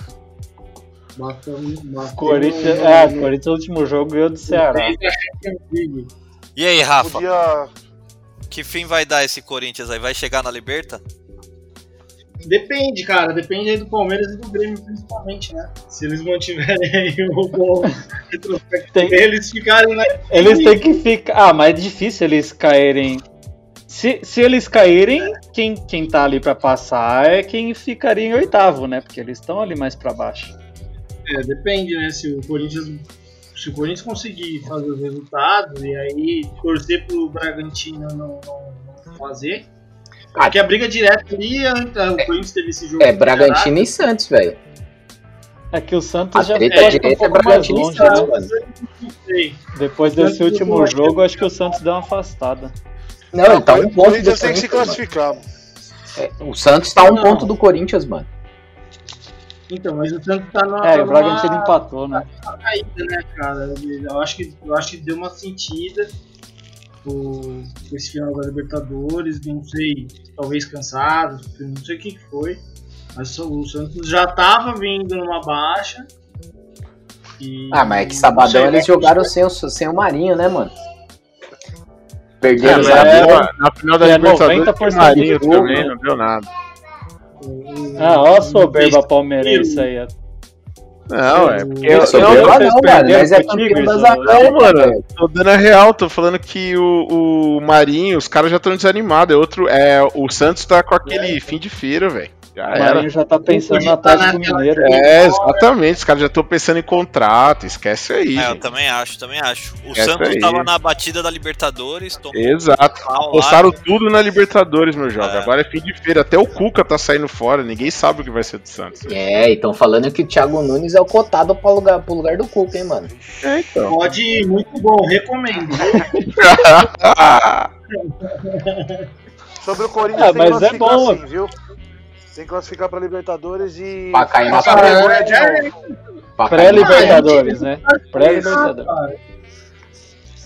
Bateu, bateu Corinthians, no- é, Corinthians no último jogo ganhou do Ceará. E aí, Rafa? Podia. Que fim vai dar esse Corinthians aí? Vai chegar na Liberta? Depende, cara. Depende aí do Palmeiras e do Grêmio, principalmente, né? Se eles mantiverem aí o bom retrospecto Tem- deles ficarem na. Eles têm que ficar. Ah, mas é difícil eles caírem. Se, se eles caírem, quem, quem tá ali pra passar é quem ficaria em oitavo, né? Porque eles estão ali mais pra baixo. É, depende, né? Se o Corinthians. Se o Corinthians conseguir fazer os resultados e aí torcer pro Bragantino não, não- não fazer. Ah, Porque a briga direta ali, o Corinthians teve esse jogo. É Bragantino e Santos, velho. É que o Santos A já treta foi acho que um é mais Bragantino e longe, Santos, né? Depois desse último jogo, acho que o Santos deu uma afastada. Não, ele tá um o ponto do Corinthians tem que se classificar. É, o Santos tá um Não. ponto do Corinthians, mano. Então, mas o Santos tá numa. É, tá o Bragantino numa- empatou, né? uma caída, né, cara? Eu acho que, eu acho que deu uma sentida com esse final da Libertadores, não sei, talvez cansado, não sei o que foi. Mas o Santos já tava vindo numa baixa. E, Ah, mas é que sabadão eles jogaram sem o, sem o Marinho, né, mano? É, Perderam mas os é, na- amigos. na final da é Libertadores 90% tinha Marinho do jogo, também, né? não deu nada. Ah, ó a soberba palmeirense aí. ó. Não, é porque Eu eu, sou eu, lá não, mano. Nós é campeão das? Américas, Não, mano, velho. tô dando a real, tô falando que o, o Marinho, os caras já estão desanimados. É outro, é, o Santos tá com aquele fim de feira, velho. Já O era. Marinho já tá pensando no Atlético naquela- Mineiro. É, exatamente. Os caras já estão pensando em contrato. Esquece aí. É, eu também acho, também acho. O Essa Santos aí. tava na batida da Libertadores, Exato. Apostaram tudo na Libertadores, meu jovem. É. Agora é fim de feira. Até o Cuca tá saindo fora. Ninguém sabe o que vai ser do Santos. É, e tão falando que o Thiago Nunes é o cotado pro lugar, pro lugar do Cuca, hein, mano. É, então. Pode ir, muito bom, recomendo. [laughs] Sobre o Corinthians, Ah, mas é bom. sim, viu? Tem que classificar pra Libertadores e. Pra cair na vergonha de novo. Pré-Libertadores, né? Pré-Libertadores.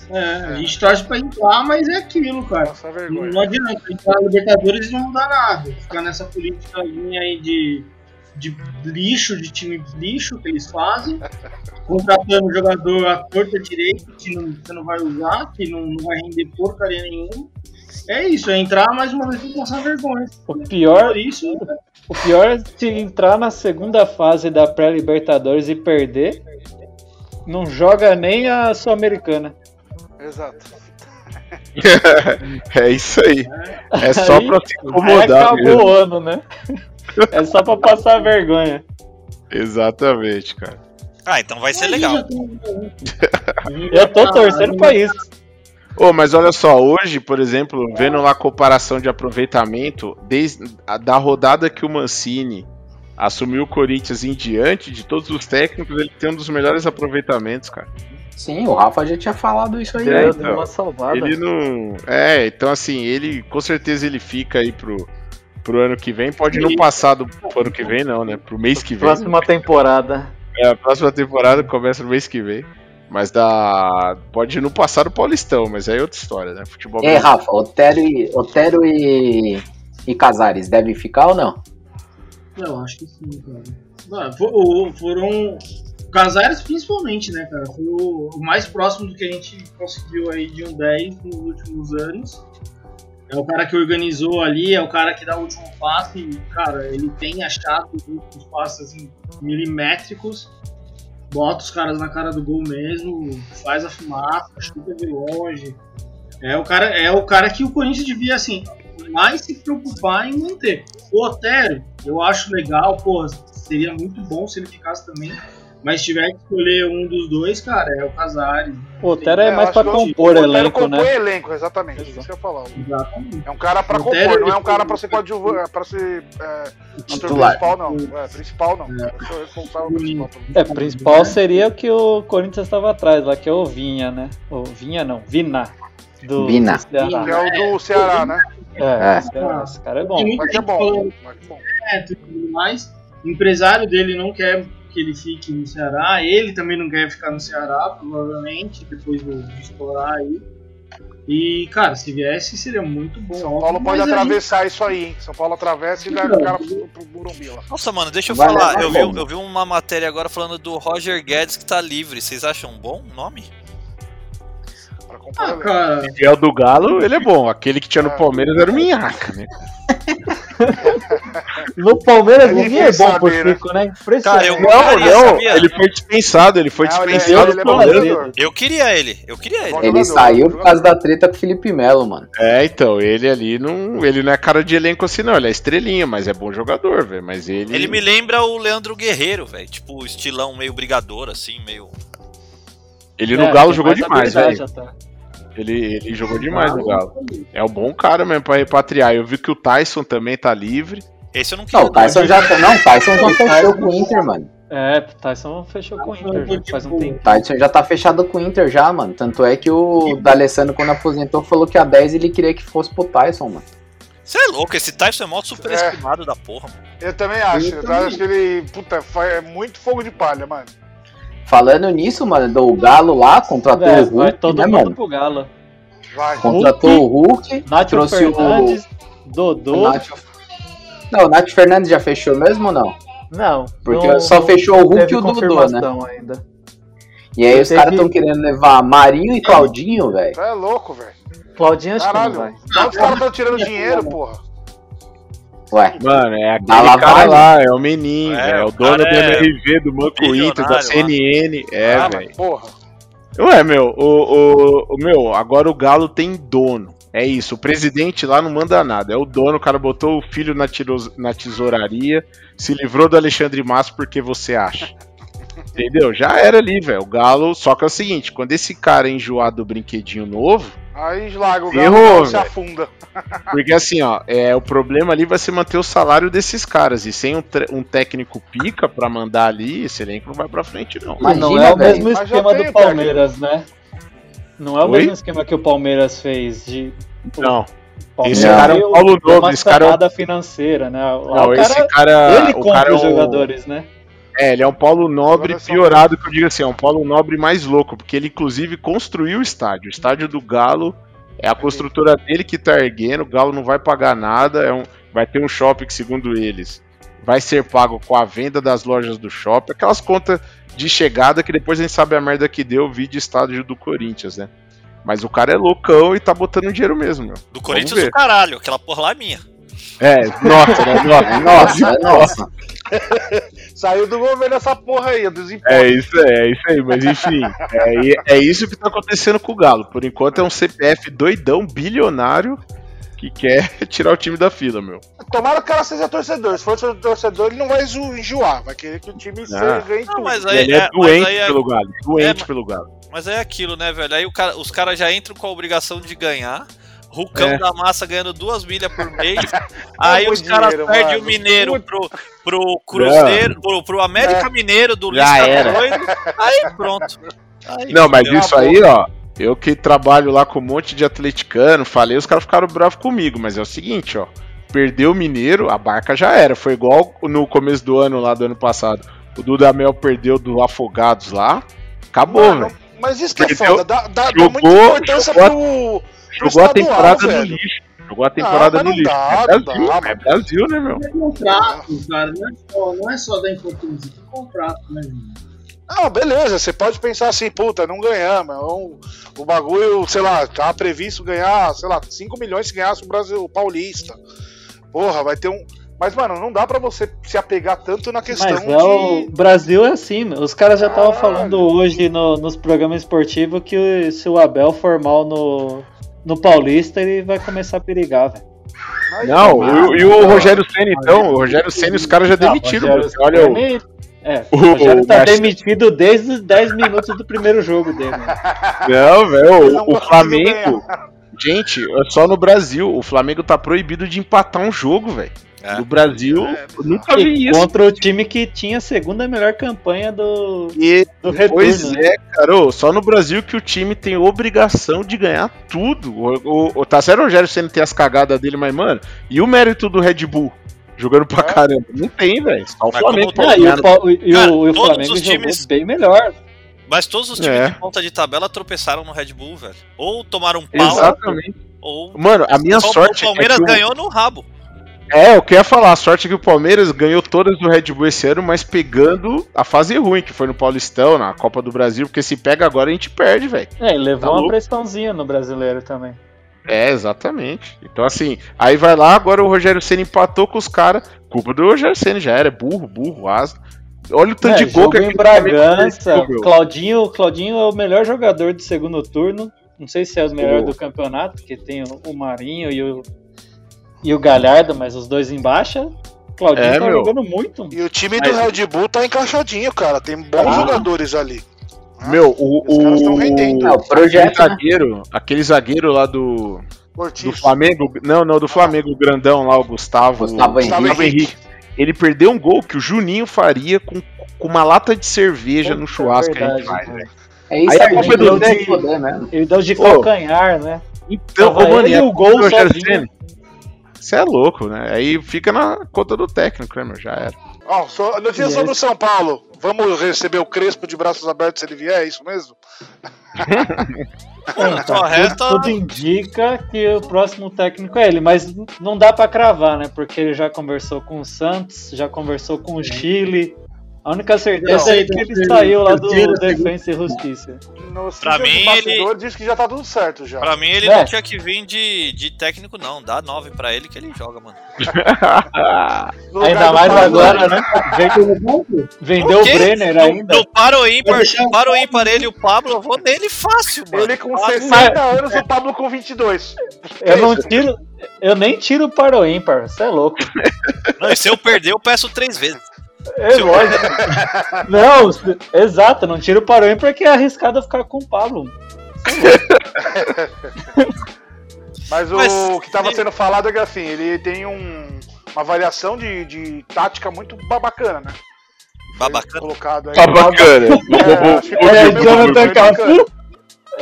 É, a gente torce pra entrar, mas é aquilo, cara. Não, vergonha. não adianta, entrar na Libertadores não mudar nada. Ficar nessa política aí de, de lixo, de time lixo que eles fazem, [laughs] contratando jogador à torta direita que não, você não vai usar, que não, não vai render porcaria nenhuma. É isso, é entrar mais uma vez e passar vergonha. O pior, isso, o pior é se entrar na segunda fase da pré-Libertadores e perder, não joga nem a Sul-Americana. Exato. [laughs] é isso aí. É só Aí- pra se incomodar acabou mesmo. o ano, né? É só pra passar vergonha. Exatamente, cara. Ah, então vai ser aí legal. Eu tô torcendo pra isso. Ô, mas olha só, hoje, por exemplo, vendo lá a comparação de aproveitamento, desde a, da rodada que o Mancini assumiu o Corinthians em diante, de todos os técnicos, ele tem um dos melhores aproveitamentos, cara. Sim, o Rafa já tinha falado isso aí. É, né? Deu então. uma salvada. Ele não. É, então assim, ele com certeza ele fica aí pro, pro ano que vem. Pode não passar do pro ano que vem, não, né? Pro mês que vem. Próxima temporada. É, a próxima temporada começa no mês que vem. Mas dá. Pode não passar do Paulistão, mas aí é outra história, né? Futebol E aí, brasileiro. Rafa, Otero e, Otero e, e Casares devem ficar ou não? Eu acho que sim, cara. Ah, for- o- foram. Casares principalmente, né, cara? Foi o, mais próximo do que a gente conseguiu aí de um 10 nos últimos anos. É o cara que organizou ali, é o cara que dá o último passe. E, cara, ele tem achado os últimos passes assim, milimétricos. Bota os caras na cara do gol mesmo, faz a fumaça, chuta de longe. É o cara, é o cara que o Corinthians devia assim mais se preocupar em manter. O Otero, eu acho legal, pô, seria muito bom se ele ficasse também. Mas se tiver que escolher um dos dois, cara, é o Casares. O Otero é, mais pra compor o elenco, compõe né? elenco, exatamente. Isso que eu ia falar. Exatamente. É um cara pra compor, Otero, não é um cara pra ser coadjuvante, pra ser é, Titular. principal, não. É, principal não. Eu sou responsável principal. É, principal seria o que o Corinthians estava atrás lá, que é o Vinha, né? O Vinha não, Vina. Do, Vina. do Ceará. Que é o do Ceará, né? É, É. esse cara- é bom. Mas é bom. Mas é bom. e tudo mais. O empresário dele não quer que ele fique no Ceará. Ele também não quer ficar no Ceará, provavelmente, depois do- de estourar aí. E, cara, se viesse seria muito bom. São Paulo pode aí- atravessar isso aí, hein? São Paulo atravessa e leva o cara pro, pro Burumbi lá. Nossa, mano, deixa eu Vai falar. levar Eu vi, eu vi uma matéria agora falando do Roger Guedes que tá livre. Vocês acham um bom nome? Pra compor Ah, elenco. cara, o do Galo, ele é bom. Aquele que tinha no É. Palmeiras era o Minhaca, né? [laughs] No Palmeiras É ninguém é bom por né? Fico, né? Impressionante. Cara, eu- Não, não, ele foi dispensado, ele foi Não, ele é- dispensado ele é do bom Palmeiras. Eu queria ele, eu queria ele. Ele saiu por causa da treta com o Felipe Melo, mano. É, então, ele ali não. Ele não é cara de elenco assim, não. Ele é estrelinha, mas é bom jogador, velho. Mas ele. Ele me lembra o Leandro Guerreiro, velho. Tipo, estilão meio brigador, assim, meio. Ele no É, Galo jogou mais demais, velho. até. Ele, ele jogou demais no Galo. É um bom cara mesmo pra repatriar. Eu vi que o Tyson também tá livre. Esse eu não queria. Não, o Tyson já. Não, Tyson já fechou com o Inter, mano. É, o Tyson fechou com o Inter já faz um tempo. O Tyson já tá fechado com o Inter já, mano. Tanto é que o D'Alessandro, quando aposentou, falou que a 10 ele queria que fosse pro Tyson, mano. Você é louco, esse Tyson é mó superestimado da porra, mano. Eu também acho. Eu Eu, também. acho que ele. Puta, é muito fogo de palha, mano. Falando nisso, mano, do Galo lá, contratou É, o vai Hulk, todo né, mundo mano? pro Galo. Vai. Contratou o Hulk, trouxe Fernandes, o... Dodô. o. Não, o Nath Fernandes já fechou mesmo ou não? Não. Porque não- só fechou o Hulk e o Dodô, né? ainda. E aí os Teve- caras tão querendo levar Marinho e Claudinho, velho. É louco, velho. Claudinho acho que Caralho. não vai. Os caras estão tirando dinheiro, porra? Ué, Mano, é aquele Da cara lá, é o Menin, É. É, o dono do é MRV, do Banco Inter, da lá. CNN. É, ah, velho. porra. Ué, meu, o, o, o- meu, agora o Galo tem dono. É isso, o presidente lá não manda nada. É o dono, o cara botou o filho na, tiro- na tesouraria, se livrou do Alexandre Massa porque você acha. Entendeu? Já era ali, velho. O Galo. Só que é o seguinte: quando esse cara é enjoado do brinquedinho novo, Aí larga o Errou, galo e se afunda. [laughs] porque assim, ó, é, o problema ali vai ser manter o salário desses caras. E sem um, um técnico pica pra mandar ali, esse elenco não vai pra frente, não. Imagina, não é o velho. mesmo Mas esquema do Palmeiras, né? Não é o Oi? mesmo esquema que o Palmeiras fez de. Não. Palmeiras Esse cara é o deu- Paulo uma Nobre, esse cara é financeira, né? Lá Não, o esse cara, cara. ele compra cara é os o- jogadores, né? É, ele é um Paulo Nobre piorado, que eu digo assim, é um Paulo Nobre mais louco, porque ele inclusive construiu o estádio. O estádio do Galo é a construtora dele que tá erguendo, o Galo não vai pagar nada, é um, vai ter um shopping que, segundo eles, vai ser pago com a venda das lojas do shopping, aquelas contas de chegada que depois a gente sabe a merda que deu, vídeo estádio do Corinthians, né? Mas o cara é loucão e tá botando dinheiro mesmo, meu. Do Corinthians do caralho, aquela porra lá é minha. É, nossa, né? Nossa, [laughs] Nossa, é nossa. Saiu do governo essa porra aí, dos impostos. É isso aí, é isso aí, mas enfim, é, é isso que tá acontecendo com o Galo. Por enquanto é um CPF doidão, bilionário, que quer [laughs] tirar o time da fila, meu. Tomara que o cara seja torcedor. Se for torcedor, ele não vai enjoar. Vai querer que o time seja ganhe Não, tudo. mas aí, ele é, é, mas doente aí é- pelo Galo, doente É, mas- pelo Galo. Mas é aquilo, né, velho? Aí o cara- os caras já entram com a obrigação de ganhar. Rucão É. da massa ganhando duas milhas por mês. [laughs] aí os caras perdem o. Mineiro pro, pro Cruzeiro, pro, pro América Mineiro do era. doido. Aí pronto. Aí Não, mas isso aí, ó, eu que trabalho lá com um monte de atleticano, falei, os caras ficaram bravos comigo, mas é o seguinte, ó, perdeu o Mineiro, a barca já era, foi igual no começo do ano lá do ano passado. O Dudamel perdeu do Afogados lá, acabou, velho. mas isso que é Perdeu, foda. Dá, dá, dá jogou- muita importância jogou a- pro. Jogou a temporada no velho. lixo. Jogou a temporada mas no lixo. dá, é Brasil, dá, é. Brasil, né, meu? É contrato, cara. Não é só, não é só da importância, é contrato, né, gente? Não, beleza, você pode pensar assim, puta, não ganhamos. é um- o bagulho, sei lá, tá previsto ganhar, sei lá, 5 milhões se ganhasse o Brasil o Paulista. Porra, vai ter um. Mas, mano, não dá pra você se apegar tanto na questão Mas de. é o Brasil é assim, meu. os caras já estavam falando hoje no- nos programas esportivos que o- se o Abel for mal no, no Paulista ele vai começar a perigar, velho. Não, e, e o Rogério Senna, então, o Rogério Senna, os caras já demitiram. Você Olha, o, É, o- Rogério tá demitido desde os 10 minutos do primeiro jogo dele. Não, velho, Não o, Flamengo. Gente, é só no Brasil, o Flamengo tá proibido de empatar um jogo, velho. É. No Brasil, eu nunca vi E isso. contra o time que tinha a segunda melhor campanha do, E, do retorno. pois né? é, cara, ô, só no Brasil que o time tem obrigação de ganhar tudo. O, o, o- tá certo Rogério Senna tem as cagadas dele, mas, mano, e o mérito do Red Bull? Jogando pra caramba. Não tem, velho. Só o Mas Flamengo Ah, e o, e o- Cara, e o todos Flamengo os jogou times- bem melhor. Mas todos os times É. de ponta de tabela tropeçaram no Red Bull, velho. Ou tomaram um pau, Exatamente. ou. Mano, a minha o sorte O Palmeiras é que o- ganhou no rabo. É, eu queria falar, a sorte é que o Palmeiras ganhou todas do Red Bull esse ano, mas pegando a fase ruim, que foi no Paulistão, na Copa do Brasil, porque se pega agora a gente perde, velho. É, e levou Tá uma louco. pressãozinha no brasileiro também. É, exatamente. Então, assim, aí vai lá, agora o Rogério Senna empatou com os caras. Culpa do Rogério Senna, já era. É burro, burro, asa. Olha o tanto É, de gol que em Bragança. Claudinho, Claudinho é o melhor jogador do segundo turno. Não sei se é o melhor Oh. do campeonato, porque tem o, o Marinho e o, e o Galhardo, mas os dois em baixa. Claudinho É, tá meu. jogando muito. E o time do Mas- Red Bull tá encaixadinho, cara. Tem bons Ah. jogadores ali. Meu, o, Os caras tão o, rendendo. É, o projeto, aquele né? zagueiro, aquele zagueiro lá do, do. Flamengo, não, não, do Flamengo, o grandão lá, o Gustavo, Gustavo Henrique. Ele perdeu um gol que o Juninho faria com, com uma lata de cerveja Puta, no churrasco que a gente verdade, faz, velho. É isso Aí a aí, culpa é gente, do mesmo. Ele deu de calcanhar, né? Então, ô, mano, e a e o gol do Rogério? Você é louco, né? Aí fica na conta do técnico, né, meu? Já era. Ó, só, notícia Yes. sobre o São Paulo. Vamos receber o Crespo de braços abertos se ele vier, é isso mesmo? Só [laughs] resta- Tudo indica que o próximo técnico é ele, mas não dá pra cravar, né? Porque ele já conversou com o Santos, já conversou com o Chile. A única certeza Não, é que ele saiu lá do Defensa e Justiça. No Pra mim, bastidor diz que já tá tudo certo já. Pra mim, ele É. não tinha que vir de, de técnico, não. Dá 9 pra ele que ele joga, mano. [laughs] Ainda do mais agora, né? Vende- Vendeu o quê? Brenner ainda. no para o ímpar, Vai deixar- para o ímpar ele e o Pablo, eu vou nele fácil, mano. Ele com Fácil. 60 anos, o Pablo com 22. Eu não tiro. Eu nem tiro para o ímpar, você é louco. Não, e se eu perder, eu peço três vezes. É lógico. Não, se- exato, não tiro para o ímpar porque é arriscado ficar com o Pablo. [laughs] Mas o Mas- que tava sendo falado é que assim, ele tem um, uma variação de, de tática muito ba- bacana, né? Babacana. Colocado aí. Tá bacana. É, É, Dudu, meio- Jonathan. Cafu.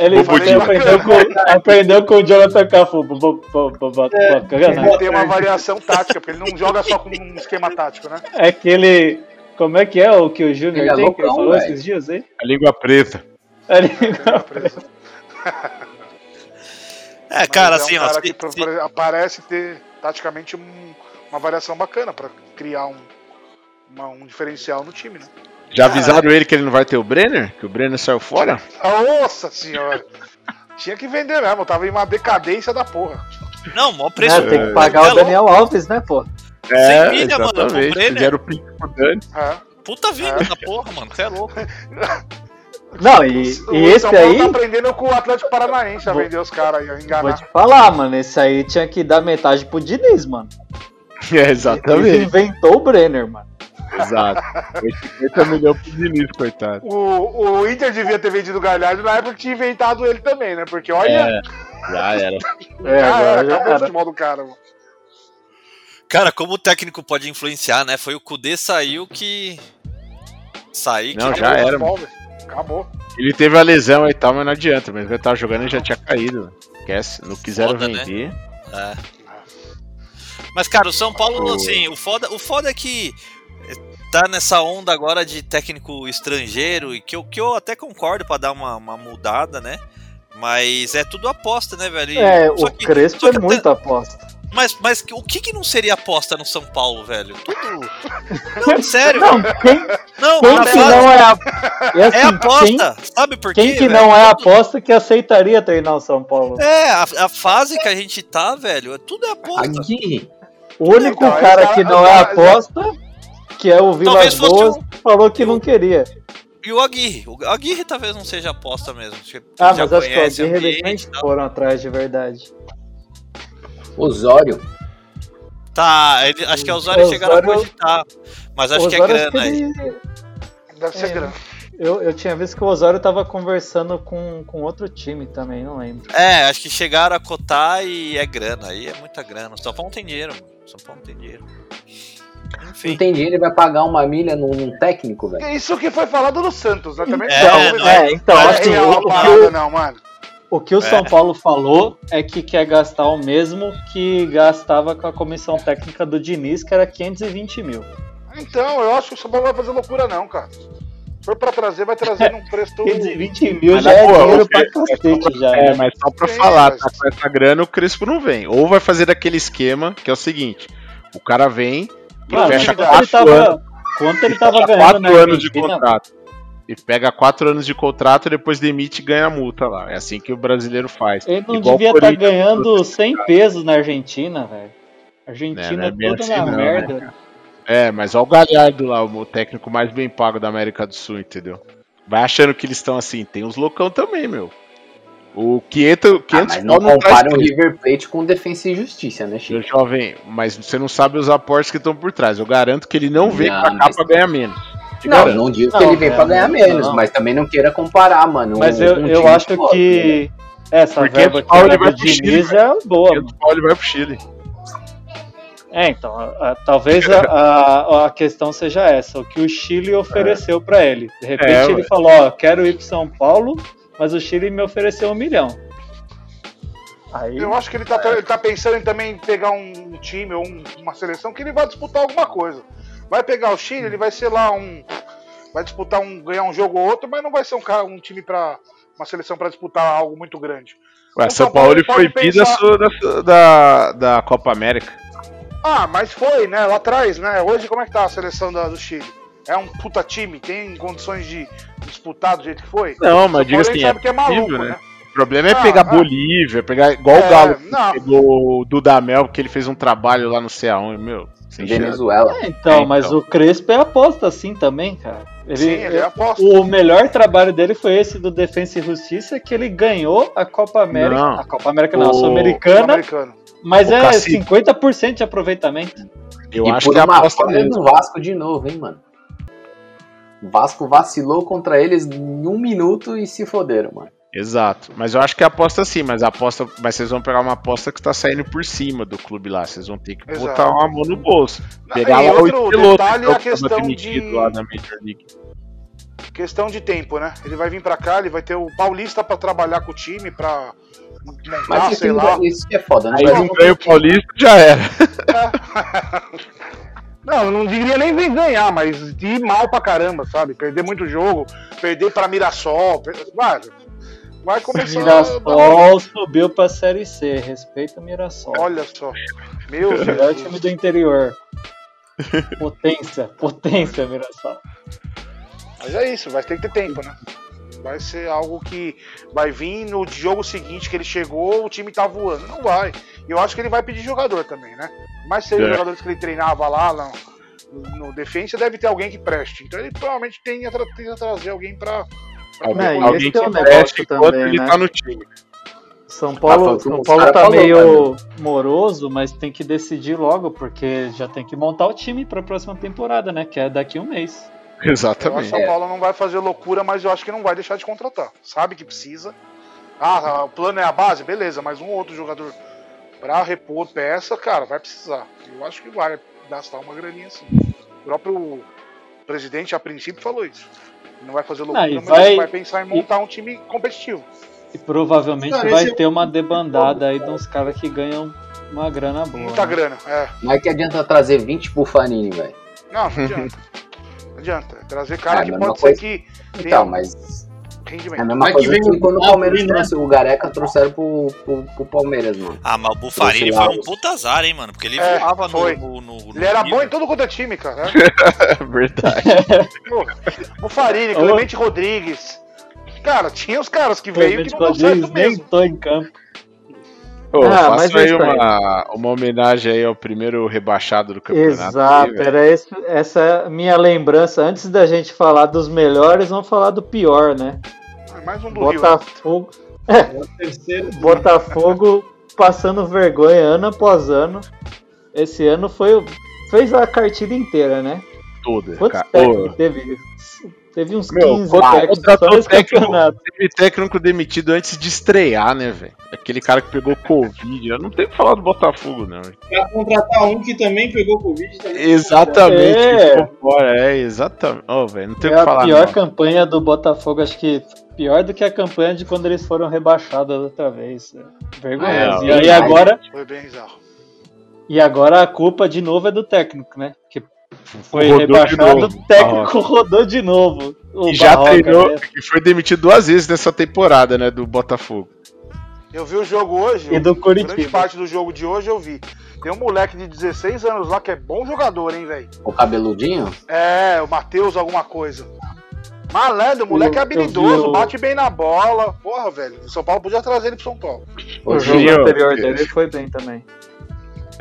Ele ele aprendeu com, aprendeu com o Jonathan Cafu. Bacana. Ele tem uma variação tática, porque ele não joga só com um esquema tático, né? É aquele. Como é que é o que o Júnior Ele é tem que ele loucão, falou velho. esses dias aí? A língua preta. [laughs] Ele- É, cara, Mas assim, é um ó. cara que pro- se- pro- parece ter taticamente um- uma variação bacana pra criar um, uma- um diferencial no time, né? Já avisaram ele que ele não vai ter o Brenner? Que o Brenner saiu fora? Nossa senhora! Tinha que vender mesmo, tava em uma decadência da porra. Não, maior preço. É, tem que pagar É o Daniel Alves, né, pô? É, milha, mano, exatamente. Brenner. Fizeram o pique pro Dani. É. Puta vinda da porra, mano. Você é louco. [laughs] Não, e, O e esse São Paulo aí, tá aprendendo com o Atlético Paranaense a Vou- vender os caras aí, a vou enganar. te falar, mano, esse aí tinha que dar metade pro Diniz, mano. [laughs] É, Ele exatamente. inventou o Brenner, mano. Exato. Foi 50 milhões pro Diniz, coitado. O, o Inter devia ter vendido o Galhardo na época que tinha inventado ele também, né? Porque olha, É, já era. É, já agora era, já acabou o futebol do cara. mano. Cara, como o técnico pode influenciar, né? Foi o Kudê saiu que. Sair Não, que. já Acabou o era, futebol. Acabou. Ele teve a lesão e tal, mas não adianta. Mas ele tava jogando e já tinha caído. Esquece. Não quiseram Foda, né? vender. É. Mas, cara, o São Paulo, assim, o foda, o foda é que tá nessa onda agora de técnico estrangeiro, e que eu, que eu até concordo pra dar uma, uma mudada, né? Mas é tudo aposta, né, velho? E- É, o que- Crespo é que até- aposta. Mas, mas o que, que não seria aposta no São Paulo, velho? Tudo. Não, [laughs] sério. Não, quem, Não, quem que fase- não é a... é, [laughs] é assim, aposta. Sabe por Quem, quê? quem que velho? não é aposta que aceitaria treinar o São Paulo? É, a, a fase que a gente tá, velho, é tudo é aposta. Aqui, O único Então, cara que cara- não é já- aposta, que é o fosse Boas, um- falou que não queria. E o Aguirre. O Aguirre talvez não seja aposta mesmo. Ah, mas acho que o Aguirre eles nem foram atrás de verdade. Osório. Tá, ele, acho que é o Osório chegaram a cogitar. Mas acho que é grana que aí. ele- Deve ser É. grana. Eu, eu tinha visto que o Osório tava conversando com, com outro time também, não lembro. É, acho que chegaram a cotar e é grana. Aí é muita grana. O São Paulo tem dinheiro, mano. O São Paulo não tem dinheiro. Não tem dinheiro, ele vai pagar uma milha num, num técnico, velho. Isso que foi falado no Santos, né? Também Então, não é, então, não assim, real o- a o que parada, eu- não, mano. O que o É. São Paulo falou é que quer gastar o mesmo que gastava com a comissão técnica do Diniz, que era 520 mil. Então, eu acho que o São Paulo vai fazer loucura, não, cara. Se for pra trazer, vai trazer num preço. [laughs] 520 mil Mas já é dinheiro o pra cacete já. É, né? mas só pra Sim, falar, mas- tá com essa grana, o Crespo não vem. Ou vai fazer daquele esquema, que é o seguinte: o cara vem fecha quanto ele tava, anos. quanto ele tava ganhando quatro anos de contrato. E pega quatro anos de contrato, depois demite e ganha multa lá. É assim que o brasileiro faz. Ele não Igual devia estar Corinthians, ganhando 100 pesos na Argentina, velho. Argentina É, é toda assim na não, merda. né, É, mas olha o Galhardo lá, o técnico mais bem pago da América do Sul, entendeu? Vai achando que eles estão assim. Tem uns loucão também, meu. O 500, Ah, 500 mas não pau não traz compara o. River Plate com Defensa e Justiça, né, Chico? Meu jovem, mas você não sabe os aportes que estão por trás. Eu garanto que ele não vem Não, pra cá pra ganhar menos. Te Não, garanto. não digo que ele vem é, pra ganhar não, menos, não. mas também não queira comparar, mano. Mas um- eu, um eu acho top, né? que essa Porque verba que Paulo era vai pro Chile, é boa. 500 pau ele vai pro Chile. É, então, a- a- talvez a, a, a questão seja essa, o que o Chile ofereceu pra ele. De repente É, ele ué. falou, ó, quero ir pro São Paulo, mas o Chile me ofereceu um milhão. Aí, Eu acho que ele tá, ele tá pensando em também pegar um time ou um- uma seleção que ele vai disputar alguma coisa. Vai pegar o Chile, ele vai ser lá um. Vai disputar um. ganhar um jogo ou outro, mas não vai ser um, cara, um time pra. uma seleção pra disputar algo muito grande. Ué, São São Paulo Paulo ele foi bi pensar- da, da Copa América. Ah, mas foi, né? Lá atrás, né? Hoje como é que tá a seleção da- do Chile? É um puta time, tem condições de disputar do jeito que foi? Não, mas diga assim, é sabe que é maluco, possível, né? né? O problema é Não, pegar não. Bolívia, pegar igual É, o Galo que não. pegou o Dudamel, que ele fez um trabalho lá no CA1, meu. sem chance. Venezuela. É, então, É, mas então. o Crespo é aposta assim também, cara. Ele, Sim, ele é aposta. O melhor trabalho dele foi esse do Defensa e Justiça, que ele ganhou a Copa América. Não. A Copa América não, O- Sul-Americana, mas O é Cacique. 50% de aproveitamento. Eu e acho por que é a aposta mesmo. do Vasco de novo, hein, mano. O Vasco vacilou contra eles em um minuto e se foderam, mano. Exato. Mas eu acho que é aposta sim, mas a aposta. Mas vocês vão pegar uma aposta que tá saindo por cima do clube lá. Vocês vão ter que Exato. botar uma mão no bolso. Pegar e lá o outro Espeloto, detalhe que é a questão de- lá da Major League. Questão de tempo, né? Ele vai vir pra cá, ele vai ter o Paulista pra trabalhar com o time, pra montar, Mas isso, sei não- lá. isso que é foda, né? Aí não ganha o Paulista, já era. [laughs] Não, eu não diria nem ganhar, mas de ir mal pra caramba, sabe? Perder muito jogo, perder pra Mirassol. Per... Vai, vai começar. Mirassol subiu pra Série C. Respeita o Mirassol. Olha só. Meu Melhor Deus. time do interior. Potência, potência, Mirassol. Mas é isso, vai ter que ter tempo, né? Vai ser algo que vai vir no jogo seguinte que ele chegou, o time tá voando. Não vai. E eu acho que ele vai pedir jogador também, né? Mas se os É. jogadores que ele treinava lá no, no defensa, deve ter alguém que preste. Então ele provavelmente tem a tra- tenta trazer alguém pra. pra Alguém, Não, é que o preste enquanto também, ele né? tá no time. São Ah, Paulo, que São Paulo tá falou, meio moroso, mas tem que decidir logo, porque já tem que montar o time pra próxima temporada, né? Que é daqui a um mês. [laughs] Eu acho que Exatamente. São Paulo não vai fazer loucura, mas eu acho que não vai deixar de contratar. Sabe que precisa. Ah, o plano é a base? Beleza, mas um outro jogador pra repor peça, cara, vai precisar. Eu acho que vai gastar uma graninha assim. O próprio presidente, a princípio, falou isso. Não vai fazer loucura, e mas vai- ele vai pensar em montar um time competitivo. E provavelmente Cara, vai é- ter uma debandada aí de uns caras que ganham uma grana boa. Muita né? grana, é. Mas que adianta trazer 20 Bufanini, velho. Não, não adianta. Não adianta. Trazer cara É, que pode coisa. ser que Então, mas é a mesma Mas que coisa vem que o quando o Palmeiras né? trouxe o Gareca, trouxeram pro, pro, pro Palmeiras, mano. Ah, mas o Bufarini foi um puta azar, hein, mano? Porque ele É, voava no, foi. no, no, no Ele era nível. bom em todo quanto é time, cara. É. [laughs] Verdade. O Farini, Clemente Rodrigues. Cara, tinha os caras que veio que Clemente não deu Rodrigues certo nem mesmo. tô em campo. Ô, Ah, faço mas é aí uma, uma homenagem aí ao primeiro rebaixado do campeonato. Exato, aí, era esse, essa é a minha lembrança. Antes da gente falar dos melhores, vamos falar do pior, né? Mais um do Rio. Botafogo. [laughs] Terceiro. Botafogo passando vergonha ano após ano. Esse ano foi fez a cartilha inteira, né? Toda. Quantos cara. técnicos teve? Teve uns Meu, 15 contra- técnicos só contratou nesse técnico, teve técnico demitido antes de estrear, né, velho? Aquele cara que pegou Covid. Eu não tenho que falar do Botafogo, não. Pra contratar um que também pegou Covid. Também Exatamente. É. ficou fora, É, exatamente. Ó, velho, não tenho É que a falar. pior não. campanha do Botafogo, acho que pior do que a campanha de quando eles foram rebaixados outra vez. Vergonhoso. É, e aí agora, Foi bem bizarro. e agora a culpa de novo é do técnico, né? Que foi Rodou rebaixado, o técnico rodou de novo. O E já Barroca, treinou, né? e foi demitido duas vezes nessa temporada, né, do Botafogo. Eu vi o jogo hoje. E do Grande Curitiba. parte do jogo de hoje eu vi. Tem um moleque de 16 anos lá que é bom jogador, hein, velho? O cabeludinho? É, o Matheus alguma coisa. Malandro, o moleque é Eu- vi habilidoso, o- bate bem na bola. Porra, velho. O São Paulo podia trazer ele pro São Paulo. O Ô, jogo anterior dele foi bem também.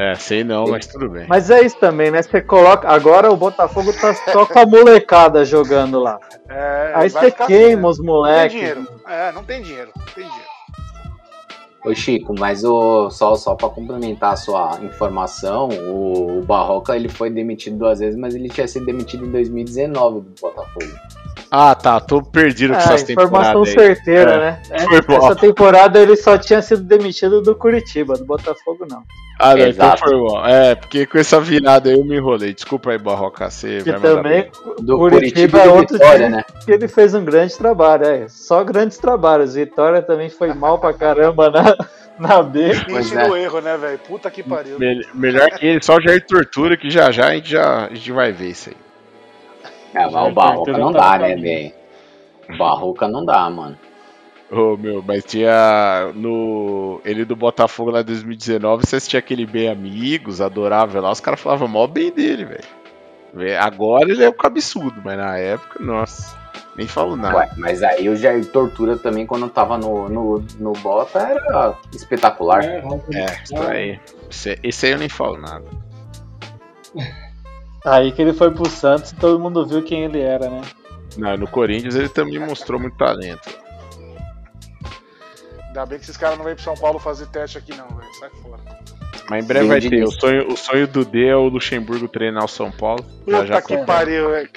É, sei não, mas tudo bem. Mas é isso também, né? Você coloca. Agora o Botafogo tá só com a molecada jogando lá. É, Aí você queima assim, os né? Não tem moleques. dinheiro. É, não tem dinheiro. Não tem dinheiro. Ô Chico, mas o, só, só para complementar a sua informação, o, o Barroca ele foi demitido duas vezes, mas ele tinha sido demitido em 2019 do Botafogo. Ah, tá, tô perdido com É, essas informação temporadas aí. certeira, É, né? É, essa temporada ele só tinha sido demitido do Curitiba, do Botafogo não. Ah, não, então Exato. foi bom. É, porque com essa virada aí eu me enrolei. Desculpa aí, Barroca, você Que vai também. Do Curitiba Curitiba é outro Vitória, time né? que ele fez um grande trabalho, é. Só grandes trabalhos. Vitória também foi mal pra caramba na, na B. Isso é. no erro, né, velho? Puta que pariu. Me- melhor que ele, só o Jair Tortura, que já já a gente, já, a gente vai ver isso aí. É, mas o Barroca não dá, né, velho? O Barroca não dá, mano. Ô, meu, mas tinha no. Ele do Botafogo lá em 2019, você assistia aquele Bem Amigos, adorável lá, os caras falavam mó bem dele, velho. Agora ele é o cabeçudo, mas na época, nossa, nem falo nada. Ué, mas aí o Jair Tortura também, quando tava no, no, no Bota, era espetacular. É, É, isso aí. Esse, esse aí eu nem falo nada. [laughs] Aí que ele foi pro Santos e todo mundo viu quem ele era, né? Não, no Corinthians ele também mostrou muito talento. Ainda bem que esses caras não vêm pro São Paulo fazer teste aqui, não, velho. Sai fora. Mas em breve Sim, vai ter. O sonho, o sonho do D é o Luxemburgo treinar o São Paulo. Já Puta já que pariu, velho.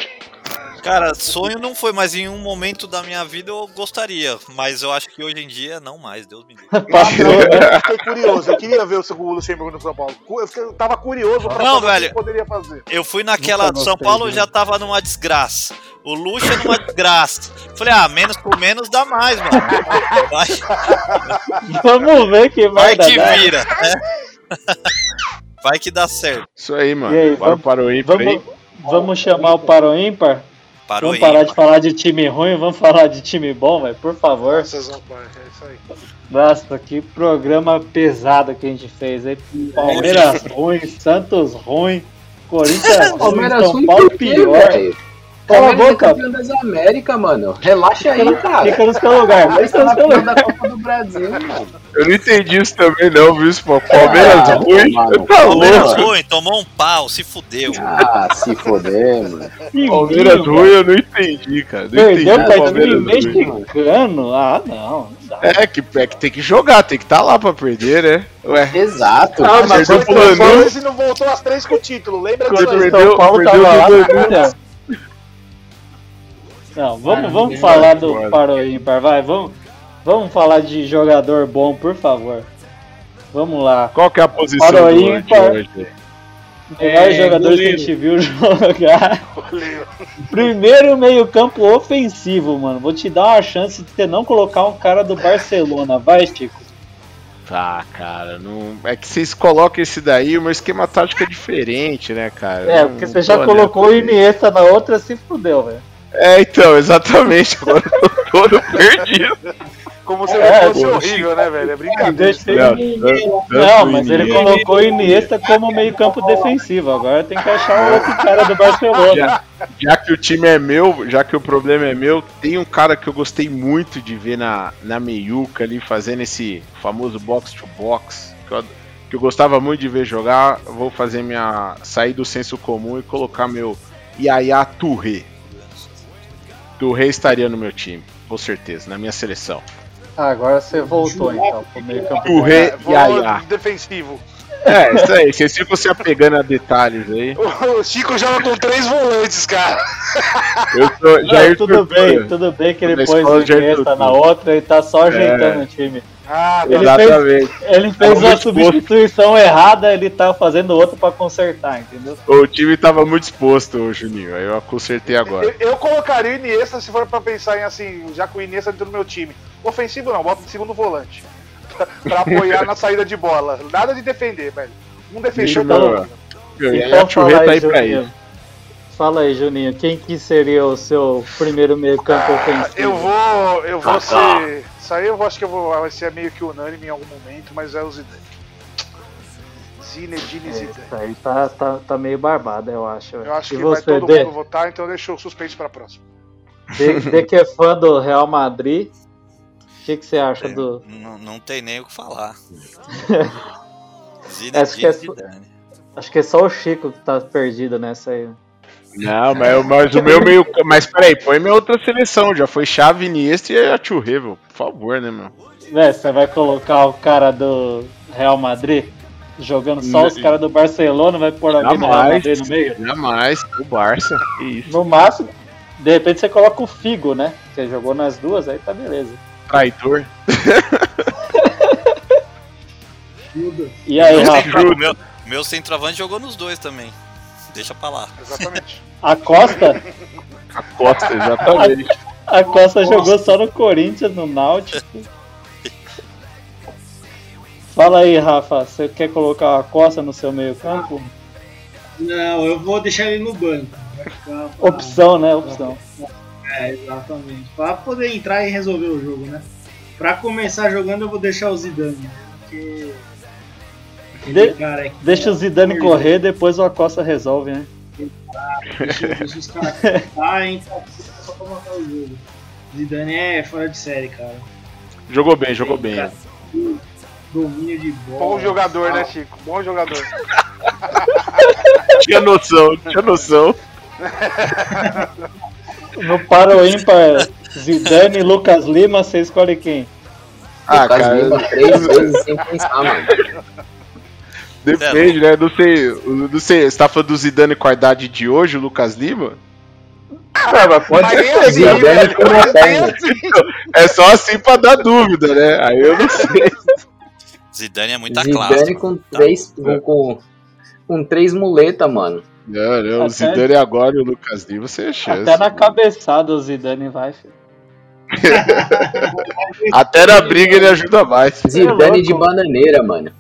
Cara, sonho não foi, mas em um momento da minha vida eu gostaria. Mas eu acho que hoje em dia não mais, Deus me livre. Passou, né? [laughs] Eu fiquei curioso. Eu queria ver o seu- o Luxemburgo no São Paulo. Eu, fiquei- eu tava curioso pra Não, saber o que velho. poderia fazer. Eu fui naquela. Nunca São Paulo dele. já tava numa desgraça. O Lucha numa desgraça. Falei, ah, menos por menos dá mais, mano. Vai, [laughs] Vamos ver que vai, vai que dar. vira, né? Vai que dá certo. Isso aí, mano. E aí, Bora vamos- para o ímpar Vamos, aí. vamos chamar o Paro Ímpar? Parou Vamos aí. parar de falar de time ruim, vamos falar de time bom, velho, por favor. Nossa, é isso aí. Nossa, que programa pesado que a gente fez aí. Palmeiras [laughs] ruim, Santos ruim, Corinthians ruim, Palmeiras São Paulo pior. velho? Cala a Palmeiras é boca, das Américas, mano. Relaxa aí, cara. fica no seu lugar, Palmeiras fica tá no seu lugar. da Copa do Brasil, mano. Eu não entendi isso também, não, viu? Isso, pô. Palmeiras Ah, ruim. mano, Tá Palmeiras louco. ruim, tomou um pau, se fudeu. Ah, se foder, mano. Palmeiras ruim eu não entendi, cara. Não Perdeu entendi pra o time Palmeiras mexicano? Ah, não, não dá. É que, é que tem que jogar, tem que estar lá pra perder, né? Ué. Exato. Ah, mas o ele não voltou às três com o título, lembra disso perdeu- São Paulo perdeu tava lá Não, vamos, vamos falar do Paro Ímpar, vai, vamos, vamos falar de jogador bom, por favor. Vamos lá. Qual que é a posição Para o do ímpar. hoje? Melhores É, jogadores que a goleiro. gente viu [laughs] jogar. Goleiro. Primeiro meio campo ofensivo, mano. Vou te dar uma chance de você não colocar um cara do Barcelona. Vai, Chico. Tá, cara, não... é que vocês colocam esse daí, o meu esquema tático é diferente, né, cara? É, porque você já tô colocou o. Iniesta na outra, se fudeu, velho. É, então, exatamente, agora eu tô todo perdido. Como se É, ele fosse horrível, né, velho? É brincadeira. Deixa ele- Não, mas ele colocou o Iniesta como meio campo defensivo. Agora tem que achar o outro cara do Barcelona. Já, já que o time é meu, já que o problema é meu, tem um cara que eu gostei muito de ver na, na meiuca ali, fazendo esse famoso box to box, que eu, que eu gostava muito de ver jogar. Vou fazer minha. sair do senso comum e colocar meu Yaya Touré. Touré estaria no meu time, com certeza, na minha seleção. Ah, agora você voltou então pro meio campo. É, vou Yaya. defensivo. É, isso aí, vocês ficam se apegando a detalhes aí. O Chico joga com três volantes, cara. Eu sou Não, Jair tudo Tortura. bem, tudo bem que ele pôs o Iniesta na outra e tá só ajeitando É. o time. Ah, Ele Exatamente. fez, ele fez Tava uma substituição errada, ele tá fazendo outra pra consertar, entendeu? O time tava muito exposto, Juninho. Aí eu consertei agora. Eu, eu colocaria o Iniesta se for pra pensar em assim, já que o Iniesta entrou no meu time. Ofensivo não, bota de segundo volante. Pra, apoiar na saída de bola. Nada de defender, velho. Um defender o tá meu Então tá aí, aí pra Juninho. isso. Fala aí, Juninho, quem que seria o seu primeiro meio campo ofensivo? Eu vou. Eu vou Ah, ser. Isso aí eu acho que eu vou, vai ser meio que unânime em algum momento, mas é o Zidane. Zinedine É, Zidane. Isso aí tá, tá, tá meio barbado, eu acho. Eu acho e que vai você, todo Dê? mundo votar, então deixa o suspense pra próxima. Dê que é fã do Real Madrid, o que, que você acha do... Não, não tem nem o que falar. [laughs] Acho que, é, Zidane. acho que é só o Chico que tá perdido nessa aí. Não, mas, mas o meu meio. Mas peraí, põe minha outra seleção. Já foi Chave, Iniesta e a meu. Por favor, né, meu? Né, você vai colocar o cara do Real Madrid jogando só os caras do Barcelona, vai pôr alguém do Real. Madrid no meio? Jamais. O Barça. Que isso. No máximo, de repente você coloca o Figo, né? Você jogou nas duas, aí tá beleza. Traidor. E aí, meu, Rafa? meu, meu centroavante jogou nos dois também. Deixa pra lá. Exatamente. [laughs] A Costa? A Costa, exatamente. A Costa jogou só no Corinthians, no Náutico. Fala aí, Rafa, você quer colocar a Costa no seu meio campo? Não, eu vou deixar ele no banco. Opção, né? Opção. É, exatamente. Pra poder entrar e resolver o jogo, né? Pra começar jogando, eu vou deixar o Zidane. né? Porque. De- cara é deixa o Zidane correr, depois o Acosta resolve, né? Deixa, deixa os caras só pra matar o jogo. Zidane é fora de série, cara. Jogou bem, jogou bem. Cara, Domínio de bola. Bom jogador, Ah, né, Chico? Bom jogador. [laughs] Tinha noção, tinha noção. [laughs] No para o ímpar, Zidane e Lucas Lima, você escolhe quem? Ah, Lucas cara. Lima três vezes sem pensar, mano. Depende, né? Não sei, não sei. Você tá falando do Zidane com a idade de hoje, o Lucas Lima? Ah, mas pode Mas ser. nem assim, Zidane com uma perna. É só assim pra dar dúvida, né? Aí eu não sei. Zidane é muita Zidane classe. com Tá. três, com, com, com três muletas, mano. Não, não, o Até- Zidane agora e o Lucas Lima, você é chance. Até na cabeçada o Zidane vai, filho. [laughs] Até na briga ele ajuda mais. Zidane louco. de bananeira, mano.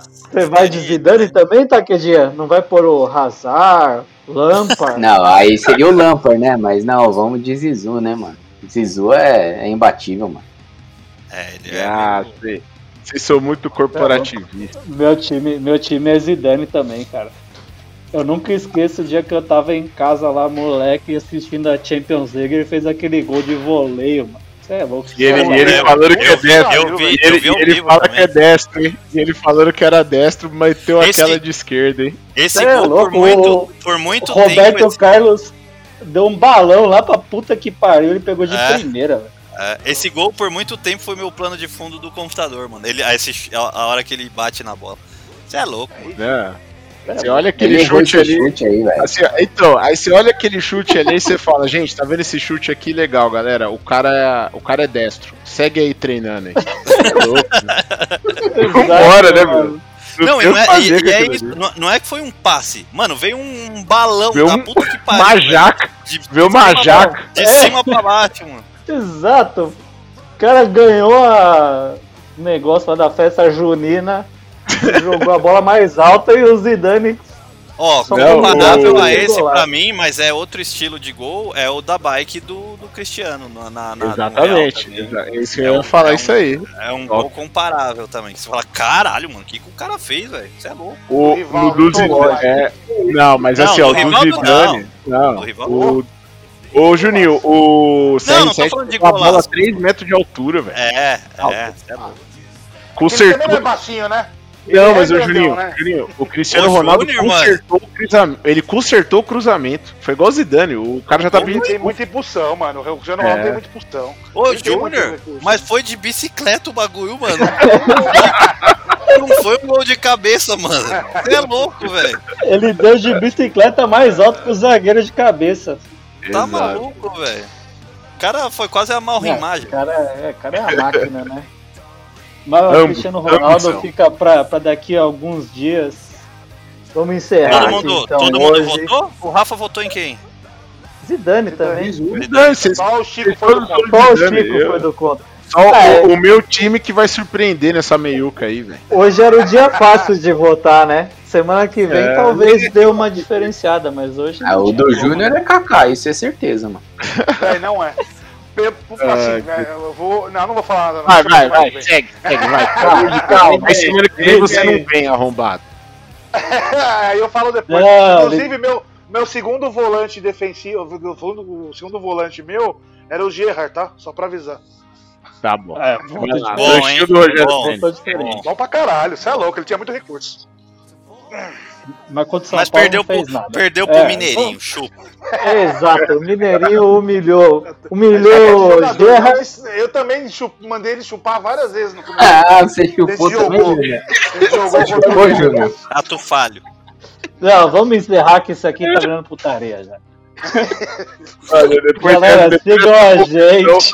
Você vai de Zidane também, Taquedinha? Não vai pôr o Hazard, Lampard? Não, aí seria o Lampard, né? Mas não, vamos de Zizu, né, mano? Zizu é, é imbatível, mano. É, ele é. Ah, sei. Vocês são muito corporativistas. Meu time, meu time é Zidane também, cara. Eu nunca esqueço o dia que eu tava em casa lá, moleque, assistindo a Champions League, ele fez aquele gol de voleio, mano. Você é louco. E ele, e ele falando que é eu vi- destro. eu vi- eu ele, vi ele fala também. que é destro, hein? E ele falando que era destro, mas deu Esse- aquela de esquerda, hein? Esse É gol louco, por muito, por muito O Roberto tempo. esse- Carlos deu um balão lá pra puta que pariu, ele pegou de É. primeira, velho. é, esse gol por muito tempo foi meu plano de fundo do computador, mano. Ele, a, esse- a- a hora que ele bate na bola. Você é louco. Né? Você olha aquele Ele chute ali. chute aí. Assim, então, aí você olha aquele chute ali e você fala, gente, tá vendo esse chute aqui legal, galera? O cara, é- o cara é destro. Segue aí treinando aí. É louco, [laughs] né? Vambora, né, meu? Não, e não é, e- e é isso, não, não é que foi um passe. Mano, veio um balão Veio da um- puta que pariu. Uma jaca. De, Veio uma cima pra- jaca. De É. cima pra baixo, mano. Exato. O cara ganhou a o negócio lá da festa junina, jogou a bola mais alta e o Zidane Ó, comparável o- a esse o- pra mim, mas é outro estilo de gol, é o da bike do, do Cristiano na, na, Exatamente. É isso que eu ia falar, é um- isso aí. É um Ó. gol comparável também. Você fala, caralho, mano, o que, que o cara fez, velho? Você é louco. O, no do Zidane. É, não, mas Não, assim, do ó, o do Zidane. Não, Do Rivaldo o, ô, Juninho, o Não, não tô CR7 falando de com a bola golaço. 3 metros de altura, velho. É, é, você é louco. Também Consertou. não é baixinho, né? Não, é mas o grandão, Juninho, né? Juninho, o Cristiano Ô, Ronaldo Júnior, mano. consertou o cruzamento. Ele consertou o cruzamento. Foi igual o Zidane. O cara já tá Ele pedindo. tem muita impulsão, mano. O Cristiano Ronaldo É. tem muita impulsão. Ô, Júnior, recurso. mas foi de bicicleta o bagulho, mano. [laughs] Não foi um gol de cabeça, mano. Você é louco, velho. Ele deu de bicicleta mais alto que o zagueiro de cabeça. Tá maluco, velho. O cara foi quase a mal É, rimagem. cara, é, cara é a máquina, né? Mas o Ambos, Cristiano ambos Ronaldo são. fica pra, pra daqui a alguns dias. Vamos encerrar. Todo aqui, mundo, então, todo mundo hoje. votou? O Rafa votou em quem? Zidane também. Zidane, Só o Chico foi do contra. Só o Zidane, Chico foi do contra. Só É. o, o meu time que vai surpreender nessa meiuca aí, velho. Hoje era o dia fácil de votar, né? Semana que vem É. talvez dê uma diferenciada, mas hoje. Ah, o do. Júnior é Kaká, isso é certeza, mano. É, não é. Assim, Ai, né, eu vou. Não, não vou falar nada. não. Vai, vai, vai, vem. segue, segue, vai. [laughs] Calma, calma, Aí semana que vem você não vem arrombado. [laughs] Aí eu falo depois. Não, Inclusive, meu, meu segundo volante defensivo, o segundo- volante meu era o Gerrard, tá? Só pra avisar. Tá bom. É, Vai Bom, lanchinho hein? do Rogério Bom. Diferente. Bom pra caralho, você é louco, ele tinha muito recurso. Mas contra o São Mas Paulo perdeu não fez pro, nada. perdeu pro É, Mineirinho, chupa. Exato, o Mineirinho humilhou. Humilhou jogador, Gerrard. eu, eu também chu- mandei ele chupar várias vezes no começo. Ah, você chupou Desse também, jogou Você chupou, o Júnior. Ato falho. Não, vamos encerrar que isso aqui tá virando putaria já. Olha, Galera, sigam a gente.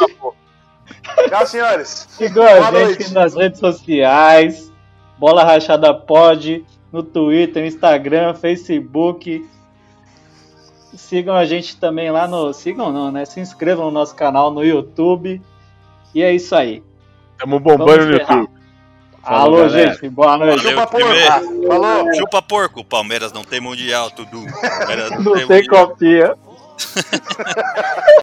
Tchau, senhores. Sigam a Boa gente noite. nas redes sociais. Bola Rachada Pod. No Twitter, Instagram, Facebook. Sigam a gente também lá no. Sigam não, né? Se inscrevam no nosso canal no YouTube. E é isso aí. Tamo bombando no. YouTube. Falou, Alô, galera. gente. Boa noite. Valeu, Chupa porco. Falou. Chupa porco. Palmeiras não tem mundial, tudo. Palmeiras [laughs] Não tem copinha. [laughs]